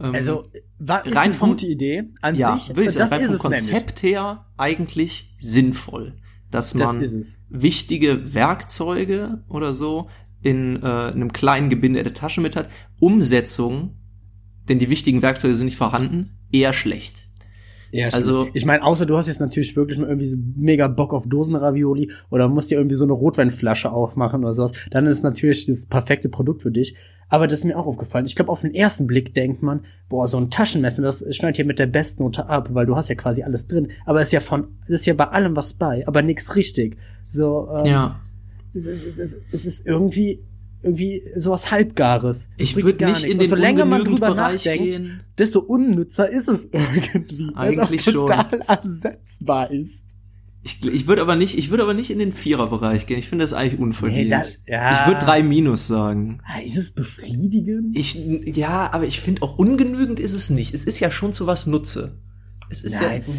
Speaker 3: Ähm,
Speaker 4: Also, war ist
Speaker 3: rein
Speaker 4: eine
Speaker 3: vom-
Speaker 4: gute Idee an
Speaker 3: ja,
Speaker 4: sich.
Speaker 3: will ich sagen,
Speaker 4: das
Speaker 3: rein
Speaker 4: ist
Speaker 3: vom
Speaker 4: es nämlich.
Speaker 3: Konzept her eigentlich sinnvoll, dass
Speaker 4: Das
Speaker 3: man
Speaker 4: es.
Speaker 3: wichtige Werkzeuge oder so in äh, einem kleinen Gebinde der Tasche mit hat. Umsetzung, denn die wichtigen Werkzeuge sind nicht vorhanden, eher schlecht.
Speaker 4: Ja,
Speaker 3: Also-
Speaker 4: ich meine, außer du hast jetzt natürlich wirklich mal irgendwie so mega Bock auf Dosenravioli oder musst dir irgendwie so eine Rotweinflasche aufmachen oder sowas, dann ist natürlich das perfekte Produkt für dich. Aber das ist mir auch aufgefallen. Ich glaube, auf den ersten Blick denkt man, boah, so ein Taschenmesser, das schneidet hier mit der Bestnote ab, weil du hast ja quasi alles drin. Aber es ist ja von, ist ja bei allem was bei, aber nichts richtig. So, ähm,
Speaker 3: Ja.
Speaker 4: es, ist, es, ist, es ist irgendwie irgendwie sowas halbgares.
Speaker 3: Ich
Speaker 4: bringt
Speaker 3: würd
Speaker 4: gar
Speaker 3: nicht
Speaker 4: nichts.
Speaker 3: in den
Speaker 4: Und so länger man drüber
Speaker 3: Bereich
Speaker 4: nachdenkt,
Speaker 3: gehen.
Speaker 4: desto unnützer ist es [LAUGHS] irgendwie.
Speaker 3: Eigentlich
Speaker 4: es
Speaker 3: schon.
Speaker 4: auch total ersetzbar ist.
Speaker 3: Ich, ich würde aber nicht, ich würde aber nicht in den Viererbereich gehen. Ich finde das eigentlich unverdient.
Speaker 4: Nee, das- ja.
Speaker 3: Ich würde drei Minus sagen.
Speaker 4: Ah, Ist es befriedigend?
Speaker 3: Ich, ja, aber ich finde auch ungenügend ist es nicht. Es ist ja schon zu was Nutze. Es ist
Speaker 4: Nein,
Speaker 3: ja,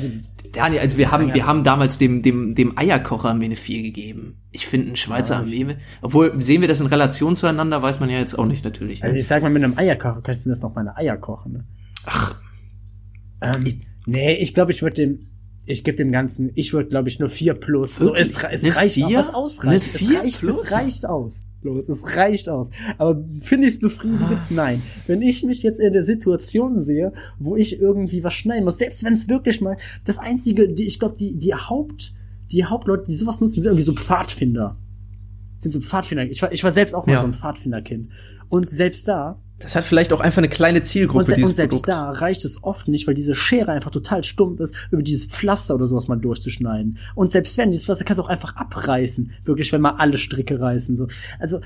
Speaker 3: Daniel, also wir haben, wir haben damals dem, dem, dem Eierkocher eine 4 gegeben. Ich finde ein Schweizer Armee, obwohl sehen wir das in Relation zueinander, weiß man ja jetzt auch nicht natürlich.
Speaker 4: Also
Speaker 3: Ne?
Speaker 4: ich sag mal, mit einem Eierkocher kannst du das noch meine Eier kochen. Ne? Ach. Ähm, nee, ich glaube, ich würde dem, ich gebe dem Ganzen, ich würde, glaube ich, nur 4 plus. So, es, es reicht
Speaker 3: vier?
Speaker 4: was ausreicht.
Speaker 3: Eine
Speaker 4: es,
Speaker 3: vier
Speaker 4: reicht
Speaker 3: plus?
Speaker 4: es reicht aus. Los, es reicht aus. Aber finde ich es befriedigend? Nein. Wenn ich mich jetzt in der Situation sehe, wo ich irgendwie was schneiden muss, selbst wenn es wirklich mal das einzige, die, ich glaube, die, die Haupt, die Hauptleute, die sowas nutzen, sind irgendwie so Pfadfinder. Sind so Pfadfinder. Ich war, ich war selbst auch mal
Speaker 3: Ja.
Speaker 4: so ein Pfadfinderkind. Und selbst da,
Speaker 3: Das hat vielleicht auch einfach eine kleine Zielgruppe,
Speaker 4: und, se
Speaker 3: dieses
Speaker 4: und selbst
Speaker 3: Produkt.
Speaker 4: da reicht es oft nicht, weil diese Schere einfach total stumpf ist, über dieses Pflaster oder sowas mal durchzuschneiden. Und selbst wenn, dieses Pflaster kannst du auch einfach abreißen. Wirklich, wenn mal alle Stricke reißen. So. Also,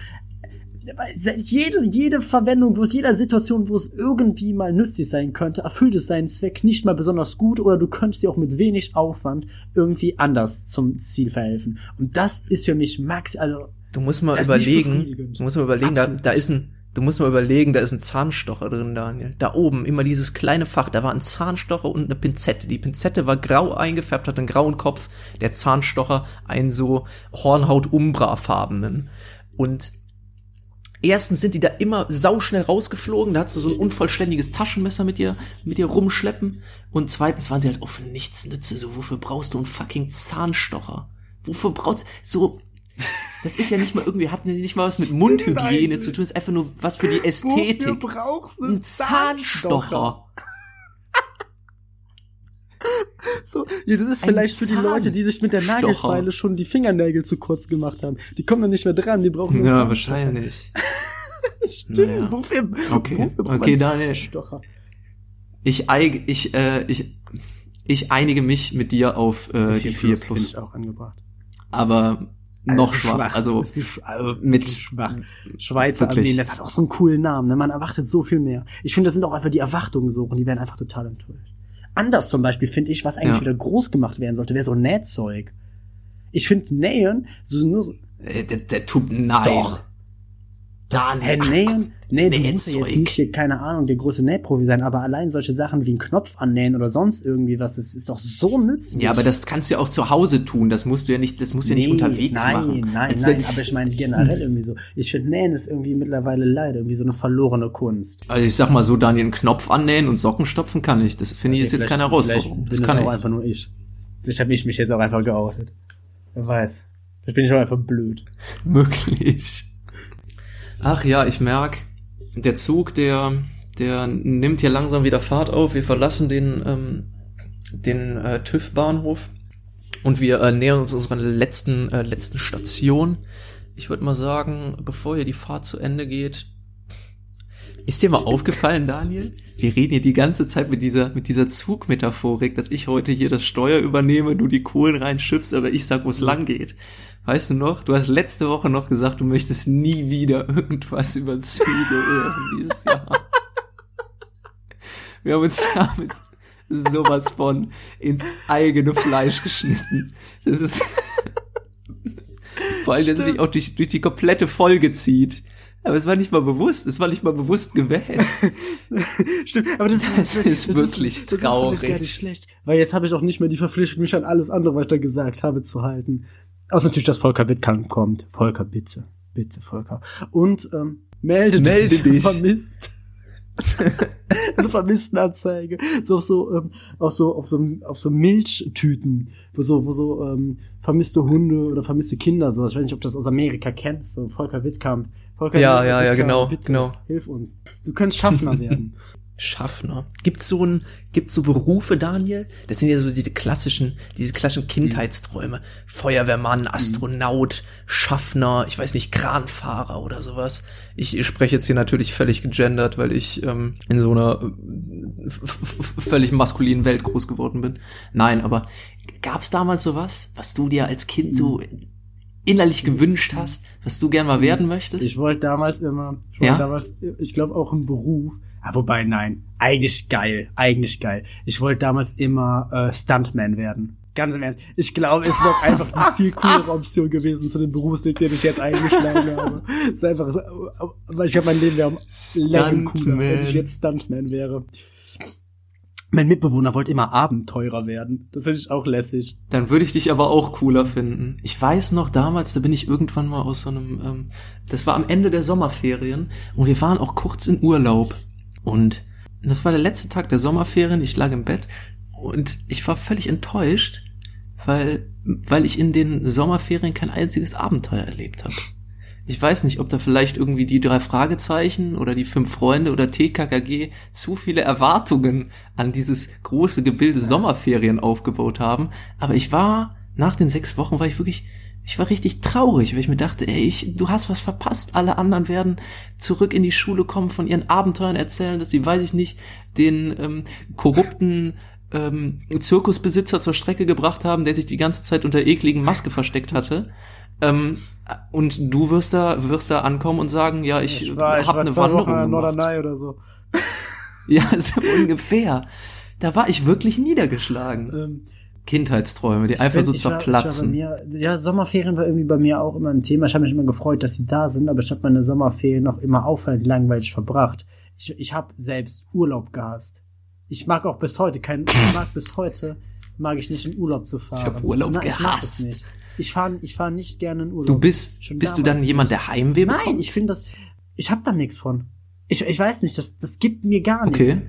Speaker 4: selbst jede, jede Verwendung, wo es jeder Situation, wo es irgendwie mal nützlich sein könnte, erfüllt es seinen Zweck nicht mal besonders gut oder du könntest dir auch mit wenig Aufwand irgendwie anders zum Ziel verhelfen. Und das ist für mich max, also
Speaker 3: Du musst mal überlegen, du musst mal überlegen, da, da ist ein Du musst mal überlegen, da ist ein Zahnstocher drin, Daniel. Da oben, immer dieses kleine Fach, da war ein Zahnstocher und eine Pinzette. Die Pinzette war grau eingefärbt, hat einen grauen Kopf, der Zahnstocher einen so Hornhaut-Umbra-farbenen. Und erstens sind die da immer sauschnell rausgeflogen, da hast du so ein unvollständiges Taschenmesser mit dir, mit dir rumschleppen. Und zweitens waren sie halt auch für nichts nütze. So, wofür brauchst du einen fucking Zahnstocher? Wofür brauchst so, das ist ja nicht mal irgendwie, hat nicht mal was mit Mundhygiene zu tun, ist einfach nur was für die Ästhetik.
Speaker 4: Wofür brauchst du
Speaker 3: Ein Zahnstocher. [LAUGHS]
Speaker 4: So, ja, das ist vielleicht für die Leute, die sich mit der. Nagelfeile schon die Fingernägel zu kurz gemacht haben. Die kommen dann nicht mehr dran, die brauchen einen
Speaker 3: Ja, wahrscheinlich. [LAUGHS]
Speaker 4: Stimmt,
Speaker 3: Naja.
Speaker 4: wofür,
Speaker 3: Okay.
Speaker 4: wofür braucht
Speaker 3: Okay, Daniel.
Speaker 4: Zahnstocher?
Speaker 3: Ich, ich, äh, ich, ich einige mich mit dir auf äh, die 4
Speaker 4: finde
Speaker 3: plus.
Speaker 4: ich auch angebracht.
Speaker 3: Aber noch
Speaker 4: Das ist
Speaker 3: schwach. Also
Speaker 4: ist also
Speaker 3: mit-
Speaker 4: schwach. Schweizer
Speaker 3: Wirklich.
Speaker 4: Armeen, das hat auch so einen coolen Namen. Ne? Man erwartet so viel mehr. Ich finde, das sind auch einfach die Erwartungen so und die werden einfach total enttäuscht. Anders zum Beispiel finde ich, was eigentlich
Speaker 3: Ja.
Speaker 4: wieder groß gemacht werden sollte, wäre so Nähzeug. Ich finde Nähen so nur so,
Speaker 3: äh, der, der tut nein.
Speaker 4: Doch.
Speaker 3: Daniel.
Speaker 4: Hä,
Speaker 3: ach,
Speaker 4: nähen? Nee, du musst ja jetzt nicht keine Ahnung, der größte Nähprofi sein, aber allein solche Sachen wie einen Knopf annähen oder sonst irgendwie was, das ist doch so nützlich.
Speaker 3: Ja, aber das kannst du ja auch zu Hause tun. Das musst du ja nicht, das musst du ja nicht unterwegs
Speaker 4: nein,
Speaker 3: machen.
Speaker 4: Nein, nein,
Speaker 3: wenn-
Speaker 4: aber ich meine generell irgendwie so. Ich finde, Nähen ist irgendwie mittlerweile leider irgendwie so eine verlorene Kunst.
Speaker 3: Also ich sag mal so, Daniel, einen Knopf annähen und Socken stopfen kann ich. Das finde ich ist jetzt keine Herausforderung. Das kann
Speaker 4: auch
Speaker 3: ich.
Speaker 4: einfach nur ich. Vielleicht habe ich mich jetzt auch einfach geoutet. Wer weiß. Vielleicht bin ich auch einfach blöd. [LAUGHS]
Speaker 3: Möglich. Ach ja, ich merk, der Zug, der, der nimmt hier langsam wieder Fahrt auf. Wir verlassen den, ähm, den äh, TÜV-Bahnhof und wir äh, nähern uns unserer letzten, äh, letzten Station. Ich würde mal sagen, bevor hier die Fahrt zu Ende geht, ist dir mal aufgefallen, Daniel? Wir reden hier die ganze Zeit mit dieser, mit dieser Zugmetaphorik, dass ich heute hier das Steuer übernehme, du die Kohlen reinschiffst, aber ich sag, wo es lang geht. Weißt du noch? Du hast letzte Woche noch gesagt, du möchtest nie wieder [LAUGHS] irgendwas über Züge hören dieses Jahr. Wir haben uns damit sowas von ins eigene Fleisch geschnitten. Das ist [LAUGHS] vor allem, dass es sich auch durch, durch die komplette Folge zieht. Aber es war nicht mal bewusst, es war nicht mal bewusst gewählt. [LAUGHS]
Speaker 4: Stimmt, aber das,
Speaker 3: Das ist wirklich
Speaker 4: das
Speaker 3: traurig.
Speaker 4: Ist vielleicht gar nicht schlecht, weil jetzt habe ich auch nicht mehr die Verpflichtung, mich an alles andere, was ich da gesagt habe, zu halten. Außer natürlich, dass Volker Wittkamp kommt. Volker, bitte. Bitte, Volker. Und ähm, melde,
Speaker 3: Melde
Speaker 4: dich.
Speaker 3: dich.
Speaker 4: Vermisst. [LAUGHS] Eine Vermisstenanzeige. So auf so, ähm, auf so, auf so, auf so Milchtüten, wo so, wo so ähm, vermisste Hunde oder vermisste Kinder, so. Ich weiß nicht, ob du das aus Amerika kennst, so Volker Wittkamp. Volker
Speaker 3: Ja, ja, ja, genau,
Speaker 4: bitte,
Speaker 3: genau.
Speaker 4: Hilf uns. Du könntest Schaffner werden. [LAUGHS]
Speaker 3: Schaffner. Gibt's so ein, gibt's so Berufe, Daniel? Das sind ja so diese klassischen, diese klassischen Kindheitsträume. Feuerwehrmann, Astronaut, Schaffner, ich weiß nicht, Kranfahrer oder sowas. Ich, spreche jetzt hier natürlich völlig gegendert, weil ich ähm, in so einer äh, völlig maskulinen Welt groß geworden bin. Nein, aber gab's damals sowas, was du dir als Kind so innerlich gewünscht hast, was du gern mal werden möchtest?
Speaker 4: Ich wollte damals immer, ich wollte
Speaker 3: Ja?
Speaker 4: damals, ich glaube auch im Beruf. Ah, wobei, nein, eigentlich geil, eigentlich geil. Ich wollte damals immer äh, Stuntman werden. Ganz im Ernst. Ich glaube, es wäre einfach die viel [LAUGHS] coolere Option gewesen zu dem Berufsweg, den ich jetzt eingeschlagen habe. Es ist einfach, so- weil ich glaube, mein Leben wäre um Level cooler, wenn ich jetzt Stuntman wäre. Mein Mitbewohner wollte immer Abenteurer werden. Das finde ich auch lässig.
Speaker 3: Dann würde ich dich aber auch cooler finden. Ich weiß noch damals, da bin ich irgendwann mal aus so einem, ähm, das war am Ende der Sommerferien und wir waren auch kurz in Urlaub. Und das war der letzte Tag der Sommerferien, ich lag im Bett und ich war völlig enttäuscht, weil, weil ich in den Sommerferien kein einziges Abenteuer erlebt habe. Ich weiß nicht, ob da vielleicht irgendwie die drei Fragezeichen oder die fünf Freunde oder TKKG zu viele Erwartungen an dieses große Gebilde Sommerferien aufgebaut haben. Aber ich war, nach den sechs Wochen war ich wirklich, ich war richtig traurig, weil ich mir dachte, ey, ich, du hast was verpasst. Alle anderen werden zurück in die Schule kommen, von ihren Abenteuern erzählen, dass sie, weiß ich nicht, den ähm, korrupten ähm, Zirkusbesitzer zur Strecke gebracht haben, der sich die ganze Zeit unter ekligen Maske versteckt hatte. Ähm, und du wirst da, wirst da ankommen und sagen, ja, ich,
Speaker 4: Ich war, ich
Speaker 3: hab
Speaker 4: war
Speaker 3: eine Wanderung
Speaker 4: Wochen
Speaker 3: gemacht.
Speaker 4: Norderney oder so. [LAUGHS]
Speaker 3: Ja, so ungefähr. Da war ich wirklich niedergeschlagen.
Speaker 4: Ähm,
Speaker 3: Kindheitsträume, die einfach
Speaker 4: bin-
Speaker 3: so
Speaker 4: ich war-
Speaker 3: zerplatzen.
Speaker 4: Ich war bei mir, ja, Sommerferien war irgendwie bei mir auch immer ein Thema. Ich habe mich immer gefreut, dass sie da sind, aber ich habe meine Sommerferien noch immer auffallend langweilig verbracht. Ich, ich habe selbst Urlaub gehasst. Ich mag auch bis heute keinen, ich [LAUGHS] mag bis heute, mag ich nicht in Urlaub zu fahren.
Speaker 3: Urlaub
Speaker 4: Ich mag das
Speaker 3: gehasst.
Speaker 4: Ich fahre ich fahr nicht gerne in Urlaub.
Speaker 3: du bist,
Speaker 4: Schon
Speaker 3: bist du dann jemand, der Heimweh
Speaker 4: Nein,
Speaker 3: bekommt?
Speaker 4: ich finde das, ich habe da nichts von. Ich, ich weiß nicht, das, das gibt mir gar nichts.
Speaker 3: Okay.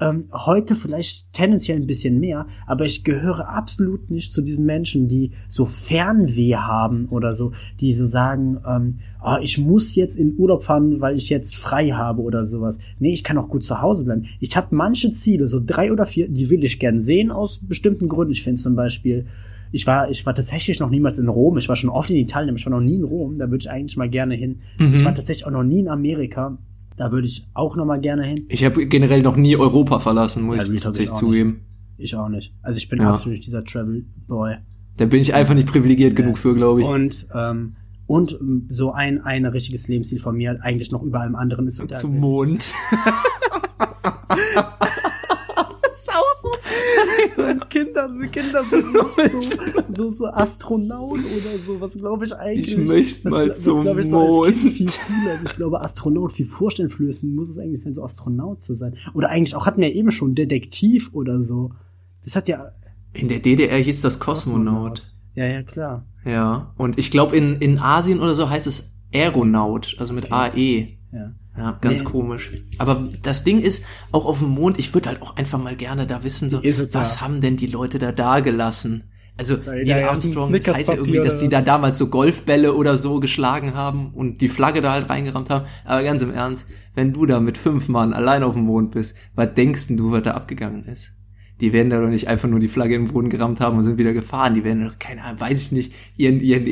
Speaker 4: Ähm, heute vielleicht tendenziell ein bisschen mehr, aber ich gehöre absolut nicht zu diesen Menschen, die so Fernweh haben oder so, die so sagen, ähm, ah, ich muss jetzt in Urlaub fahren, weil ich jetzt frei habe oder sowas. Nee, ich kann auch gut zu Hause bleiben. Ich habe manche Ziele, so drei oder vier, die will ich gern sehen aus bestimmten Gründen. Ich finde zum Beispiel, ich war, ich war tatsächlich noch niemals in Rom. Ich war schon oft in Italien, aber ich war noch nie in Rom. Da würde ich eigentlich mal gerne hin. Ich war tatsächlich auch noch nie in Amerika. Da würde ich auch noch mal gerne hin.
Speaker 3: Ich habe generell noch nie Europa verlassen, muss
Speaker 4: Ja,
Speaker 3: ich tatsächlich
Speaker 4: ich
Speaker 3: zugeben.
Speaker 4: Ich auch nicht. Also ich bin
Speaker 3: Ja.
Speaker 4: absolut nicht dieser Travel Boy.
Speaker 3: Da bin ich einfach nicht privilegiert genug für, glaube ich.
Speaker 4: Und ähm, und so ein ein richtiges Lebensstil von mir eigentlich noch über allem anderen ist
Speaker 3: Zum Mond. [LAUGHS] [LAUGHS] [LAUGHS]
Speaker 4: so, so Kinder, Kinder [LAUGHS] so, so, so Astronaut oder so, was glaube ich eigentlich.
Speaker 3: Ich möchte mal
Speaker 4: was,
Speaker 3: zum
Speaker 4: glaub ich, so
Speaker 3: Mond.
Speaker 4: viel cooler. Also ich glaube, Astronaut viel vorstellungsflößend muss es eigentlich sein, so Astronaut zu sein. Oder eigentlich auch hatten wir eben schon Detektiv oder so. Das hat ja.
Speaker 3: In der DDR hieß das Kosmonaut.
Speaker 4: Ja, ja, klar.
Speaker 3: Ja. Und ich glaube, in, in Asien oder so heißt es Aeronaut, also mit AE.
Speaker 4: Ja.
Speaker 3: Ja, ganz
Speaker 4: Nee.
Speaker 3: komisch. Aber das Ding ist, auch auf dem Mond, ich würde halt auch einfach mal gerne da wissen, so, was
Speaker 4: da?
Speaker 3: haben denn die Leute da da gelassen? Also Neil Armstrong, das heißt ja irgendwie, dass die da damals so Golfbälle oder so geschlagen haben und die Flagge da halt reingerammt haben. Aber ganz im Ernst, wenn du da mit fünf Mann allein auf dem Mond bist, was denkst denn du, was da abgegangen ist? Die werden da doch nicht einfach nur die Flagge in den Boden gerammt haben und sind wieder gefahren. Die werden doch, keine Ahnung, weiß ich nicht, ihren, ihren,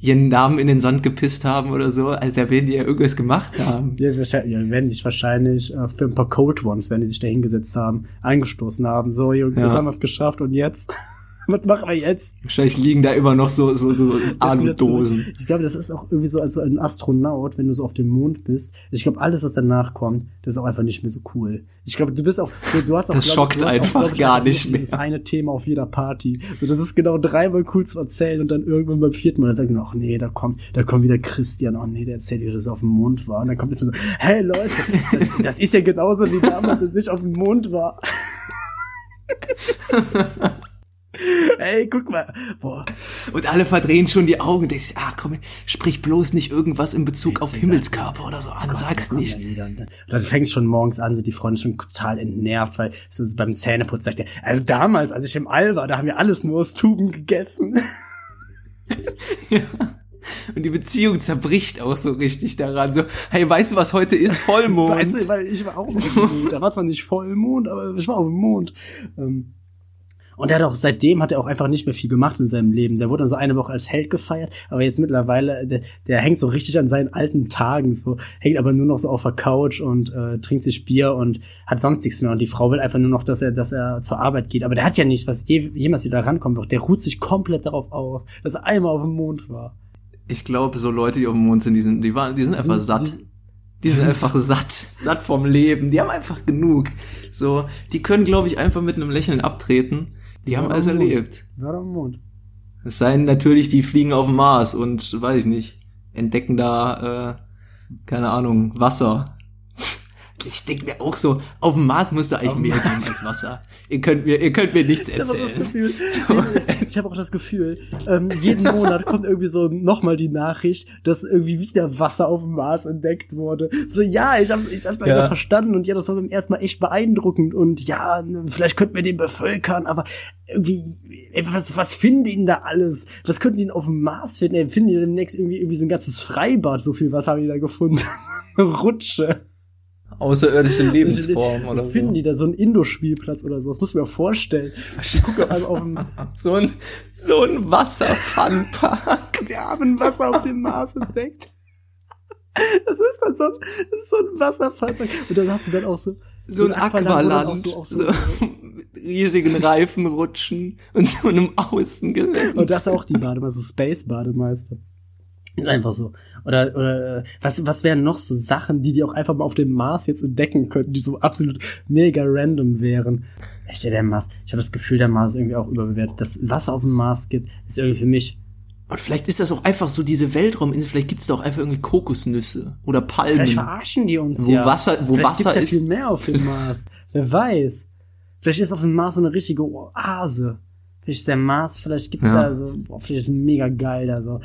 Speaker 3: ihren Namen in den Sand gepisst haben oder so. Also da werden die ja irgendwas gemacht haben.
Speaker 4: Ja, ja, werden sich wahrscheinlich äh, für ein paar Cold Ones, wenn die sich da hingesetzt haben, angestoßen haben. So, Jungs,
Speaker 3: Ja.
Speaker 4: jetzt haben wir es geschafft und jetzt? Was machen wir jetzt?
Speaker 3: Wahrscheinlich liegen da immer noch so, so, so
Speaker 4: Das
Speaker 3: Aludosen.
Speaker 4: So, ich glaube, das ist auch irgendwie so als ein Astronaut, wenn du so auf dem Mond bist. Ich glaube, alles, was danach kommt, das ist auch einfach nicht mehr so cool. Ich glaube, du bist auch, du, du hast auch,
Speaker 3: Das
Speaker 4: glaub,
Speaker 3: schockt einfach
Speaker 4: glaub ich,
Speaker 3: gar
Speaker 4: auch
Speaker 3: nicht
Speaker 4: dieses
Speaker 3: mehr.
Speaker 4: eine Thema auf jeder Party. So, das ist genau dreimal cool zu erzählen und dann irgendwann beim vierten Mal man, ach nee, da kommt, da kommt wieder Christian, oh nee, der erzählt dass er auf dem Mond war. Und dann kommt jetzt so, hey Leute, das, das ist ja genauso wie damals, als ich auf dem Mond war. [LAUGHS] [LAUGHS] Ey, guck mal. Boah,
Speaker 3: Und alle verdrehen schon die Augen und denken, sich, ach komm, sprich bloß nicht irgendwas in Bezug auf Himmelskörper oder so an, sag's
Speaker 4: Kommt
Speaker 3: nicht.
Speaker 4: dann. Und Dann fängst schon morgens an, sind die Freunde schon total entnervt, weil so beim Zähneputzen sagt er, also damals, als ich im All war, da haben wir alles nur aus Tuben gegessen. [LAUGHS]
Speaker 3: Und die Beziehung zerbricht auch so richtig daran. So, hey, weißt du, was heute ist? [LAUGHS] Vollmond.
Speaker 4: Weißt du, weil ich war auch auf dem Mond. Da war zwar nicht Vollmond, aber ich war auf dem Mond. Ähm, Und er hat auch seitdem hat er auch einfach nicht mehr viel gemacht in seinem Leben. Der wurde dann so eine Woche als Held gefeiert, aber jetzt mittlerweile, der, der hängt so richtig an seinen alten Tagen, so hängt aber nur noch so auf der Couch und äh, trinkt sich Bier und hat sonst nichts mehr. Und die Frau will einfach nur noch, dass er, dass er zur Arbeit geht. Aber der hat ja nichts, was je, jemals wieder rankommen wird. Der ruht sich komplett darauf auf, dass er einmal auf dem Mond war.
Speaker 3: Ich glaube, so Leute, die auf dem Mond sind, die sind, die waren, die sind einfach satt. Die sind einfach satt, satt vom Leben. Die haben einfach genug. So, die können, glaube ich, einfach mit einem Lächeln abtreten. Die haben alles erlebt.
Speaker 4: War doch am Mond.
Speaker 3: Es sei denn natürlich, die fliegen auf dem Mars und, weiß ich nicht, entdecken da, äh, keine Ahnung, Wasser. Ich denke mir auch so, auf dem Mars müsste eigentlich mehr geben als Wasser. Ihr könnt mir, ihr könnt mir nichts
Speaker 4: Ich habe auch das
Speaker 3: erzählen.
Speaker 4: Gefühl, ich habe auch das Gefühl, ähm, jeden Monat kommt irgendwie so nochmal die Nachricht, dass irgendwie wieder Wasser auf dem Mars entdeckt wurde. So, ja, ich hab's, ich hab's leider
Speaker 3: Ja.
Speaker 4: verstanden und ja, das war beim ersten Mal echt beeindruckend und ja, vielleicht könnten wir den bevölkern, aber irgendwie, ey, was, was finden die denn da alles? Was könnten die denn auf dem Mars finden? Ey, finden die demnächst irgendwie, irgendwie so ein ganzes Freibad, so viel Wasser haben die da gefunden. Eine [LAUGHS] Rutsche.
Speaker 3: Außerirdische [LAUGHS] Lebensform oder
Speaker 4: Was
Speaker 3: so.
Speaker 4: finden die da? So ein Indoor-Spielplatz oder so? Das muss ich mir vorstellen. Ich gucke [LAUGHS] auf einmal auf dem
Speaker 3: So ein, so ein Wasserfunpark. [LAUGHS]
Speaker 4: Wir haben Wasser auf dem Mars entdeckt. Das ist dann so ein, das ist so ein Wasserfallpark. Und dann hast du dann auch so,
Speaker 3: So ein
Speaker 4: Aqualand, auch so, auch so,
Speaker 3: So, mit riesigen Reifenrutschen und so einem Außengelände.
Speaker 4: Und das ist auch die Bademeister, so Space-Bademeister. Ist einfach so. Oder, oder äh, was, was wären noch so Sachen, die die auch einfach mal auf dem Mars jetzt entdecken könnten, die so absolut mega random wären? Echt, der Mars. Ich habe das Gefühl, der Mars ist irgendwie auch überbewertet. Das Wasser auf dem Mars gibt, ist irgendwie für mich.
Speaker 3: Und vielleicht ist das auch einfach so diese Weltrauminsel, vielleicht gibt's da auch einfach irgendwie Kokosnüsse oder Palmen.
Speaker 4: Vielleicht verarschen die uns
Speaker 3: Wo
Speaker 4: ja.
Speaker 3: Wasser- wo
Speaker 4: Vielleicht
Speaker 3: Wasser
Speaker 4: gibt's ja
Speaker 3: ist.
Speaker 4: viel mehr auf dem Mars. [LAUGHS] Wer weiß. Vielleicht ist auf dem Mars so eine richtige Oase. Vielleicht ist der Mars, vielleicht gibt's
Speaker 3: Ja.
Speaker 4: da so, boah, vielleicht ist es mega geil da so.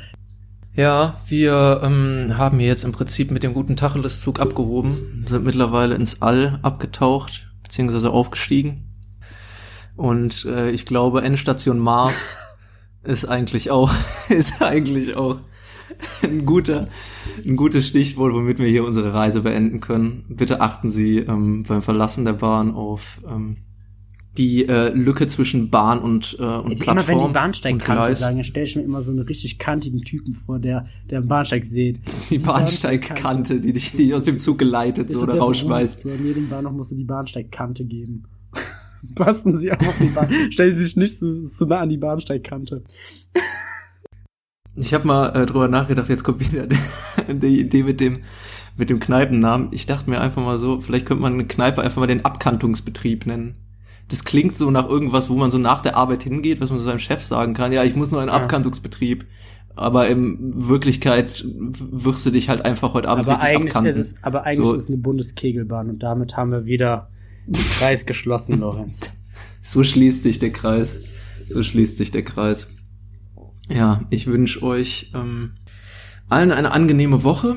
Speaker 3: Ja, wir ähm, haben hier jetzt im Prinzip mit dem guten Tacheles-Zug abgehoben, sind mittlerweile ins All abgetaucht, beziehungsweise aufgestiegen. Und äh, ich glaube, Endstation Mars [LAUGHS] ist eigentlich auch, [LAUGHS] ist eigentlich auch ein guter, ein gutes Stichwort, womit wir hier unsere Reise beenden können. Bitte achten Sie ähm, beim Verlassen der Bahn auf ähm, die äh, Lücke zwischen Bahn und, äh, und
Speaker 4: Jetzt
Speaker 3: Plattform
Speaker 4: immer wenn die
Speaker 3: und
Speaker 4: Bahnsteigkante sagen, dann stelle ich mir immer so einen richtig kantigen Typen vor, der, der am Bahnsteig sieht.
Speaker 3: Die Bahnsteigkante, die dich, die aus dem Zug geleitet so, oder
Speaker 4: der
Speaker 3: rausschmeißt.
Speaker 4: So, in jedem Bahnhof musst du die Bahnsteigkante geben. [LAUGHS] Passen Sie auf auf die Bahn. Stellen Sie sich nicht zu, zu nah an die Bahnsteigkante.
Speaker 3: Ich habe mal äh, drüber nachgedacht, jetzt kommt wieder [LAUGHS] die Idee mit dem mit dem Kneipennamen. Ich dachte mir einfach mal so, vielleicht könnte man eine Kneipe einfach mal den Abkantungsbetrieb nennen. Das klingt so nach irgendwas, wo man so nach der Arbeit hingeht, was man so seinem Chef sagen kann. Ja, ich muss nur einen
Speaker 4: Ja.
Speaker 3: Abkantungsbetrieb. Aber in Wirklichkeit wirst du dich halt einfach heute Abend
Speaker 4: Aber
Speaker 3: richtig
Speaker 4: eigentlich,
Speaker 3: abkanten.
Speaker 4: ist es, aber eigentlich
Speaker 3: So.
Speaker 4: ist es eine Bundeskegelbahn und damit haben wir wieder den [LAUGHS] Kreis geschlossen, Lorenz.
Speaker 3: So schließt sich der Kreis. So schließt sich der Kreis. Ja, ich wünsche euch ähm, allen eine angenehme Woche.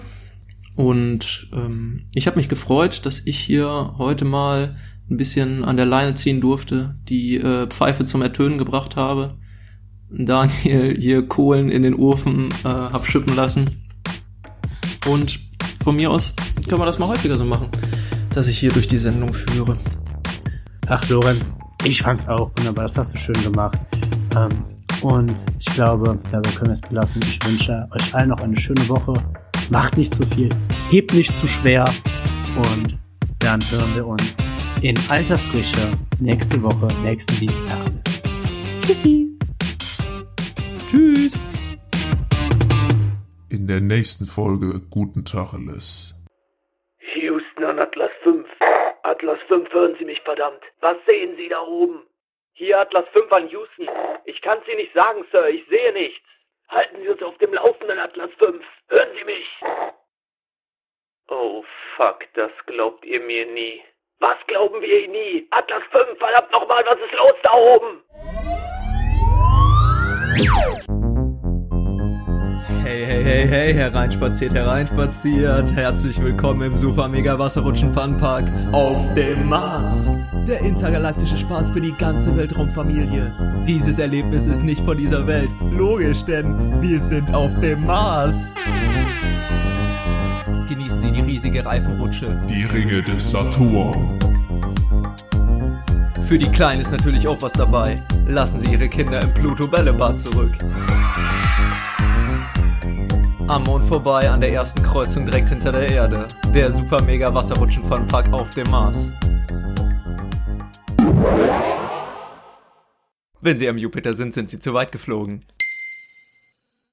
Speaker 3: Und ähm, ich habe mich gefreut, dass ich hier heute mal ein bisschen an der Leine ziehen durfte, die äh, Pfeife zum Ertönen gebracht habe. Daniel hier Kohlen in den Ofen äh, hab schippen lassen. Und von mir aus können wir das mal häufiger so machen, dass ich hier durch die Sendung führe.
Speaker 4: Ach, Lorenz, ich fand's auch wunderbar. Das hast du schön gemacht. Ähm, und ich glaube, dabei können wir es belassen. Ich wünsche euch allen noch eine schöne Woche. Macht nicht zu viel. Hebt nicht zu schwer. Und dann hören wir uns in alter Frische nächste Woche, nächsten Dienstag. Tschüssi.
Speaker 3: Tschüss!
Speaker 5: In der nächsten Folge Guten Tacheles.
Speaker 6: Houston an Atlas 5. Atlas 5, hören Sie mich verdammt. Was sehen Sie da oben? Hier Atlas 5 an Houston. Ich kann's Ihnen nicht sagen, Sir. Ich sehe nichts. Halten Sie uns auf dem Laufenden, Atlas 5. Hören Sie mich. Oh, fuck. Das glaubt ihr mir nie. Was glauben wir Ihnen nie? Atlas 5, verdammt nochmal, was ist los da oben?
Speaker 3: Hey, hey, hey, hey, hereinspaziert, hereinspaziert. Herzlich willkommen im Super Mega Wasserrutschen Funpark auf dem Mars. Der intergalaktische Spaß für die ganze Weltraumfamilie. Dieses Erlebnis ist nicht von dieser Welt. Logisch, denn wir sind auf dem Mars. Genießen Sie die riesige Reifenrutsche.
Speaker 5: Die Ringe des Saturn.
Speaker 3: Für die Kleinen ist natürlich auch was dabei. Lassen Sie Ihre Kinder im Pluto-Bällebad zurück. Am Mond vorbei an der ersten Kreuzung direkt hinter der Erde. Der super mega Wasserrutschen-Funpark auf dem Mars. Wenn Sie am Jupiter sind, sind Sie zu weit geflogen.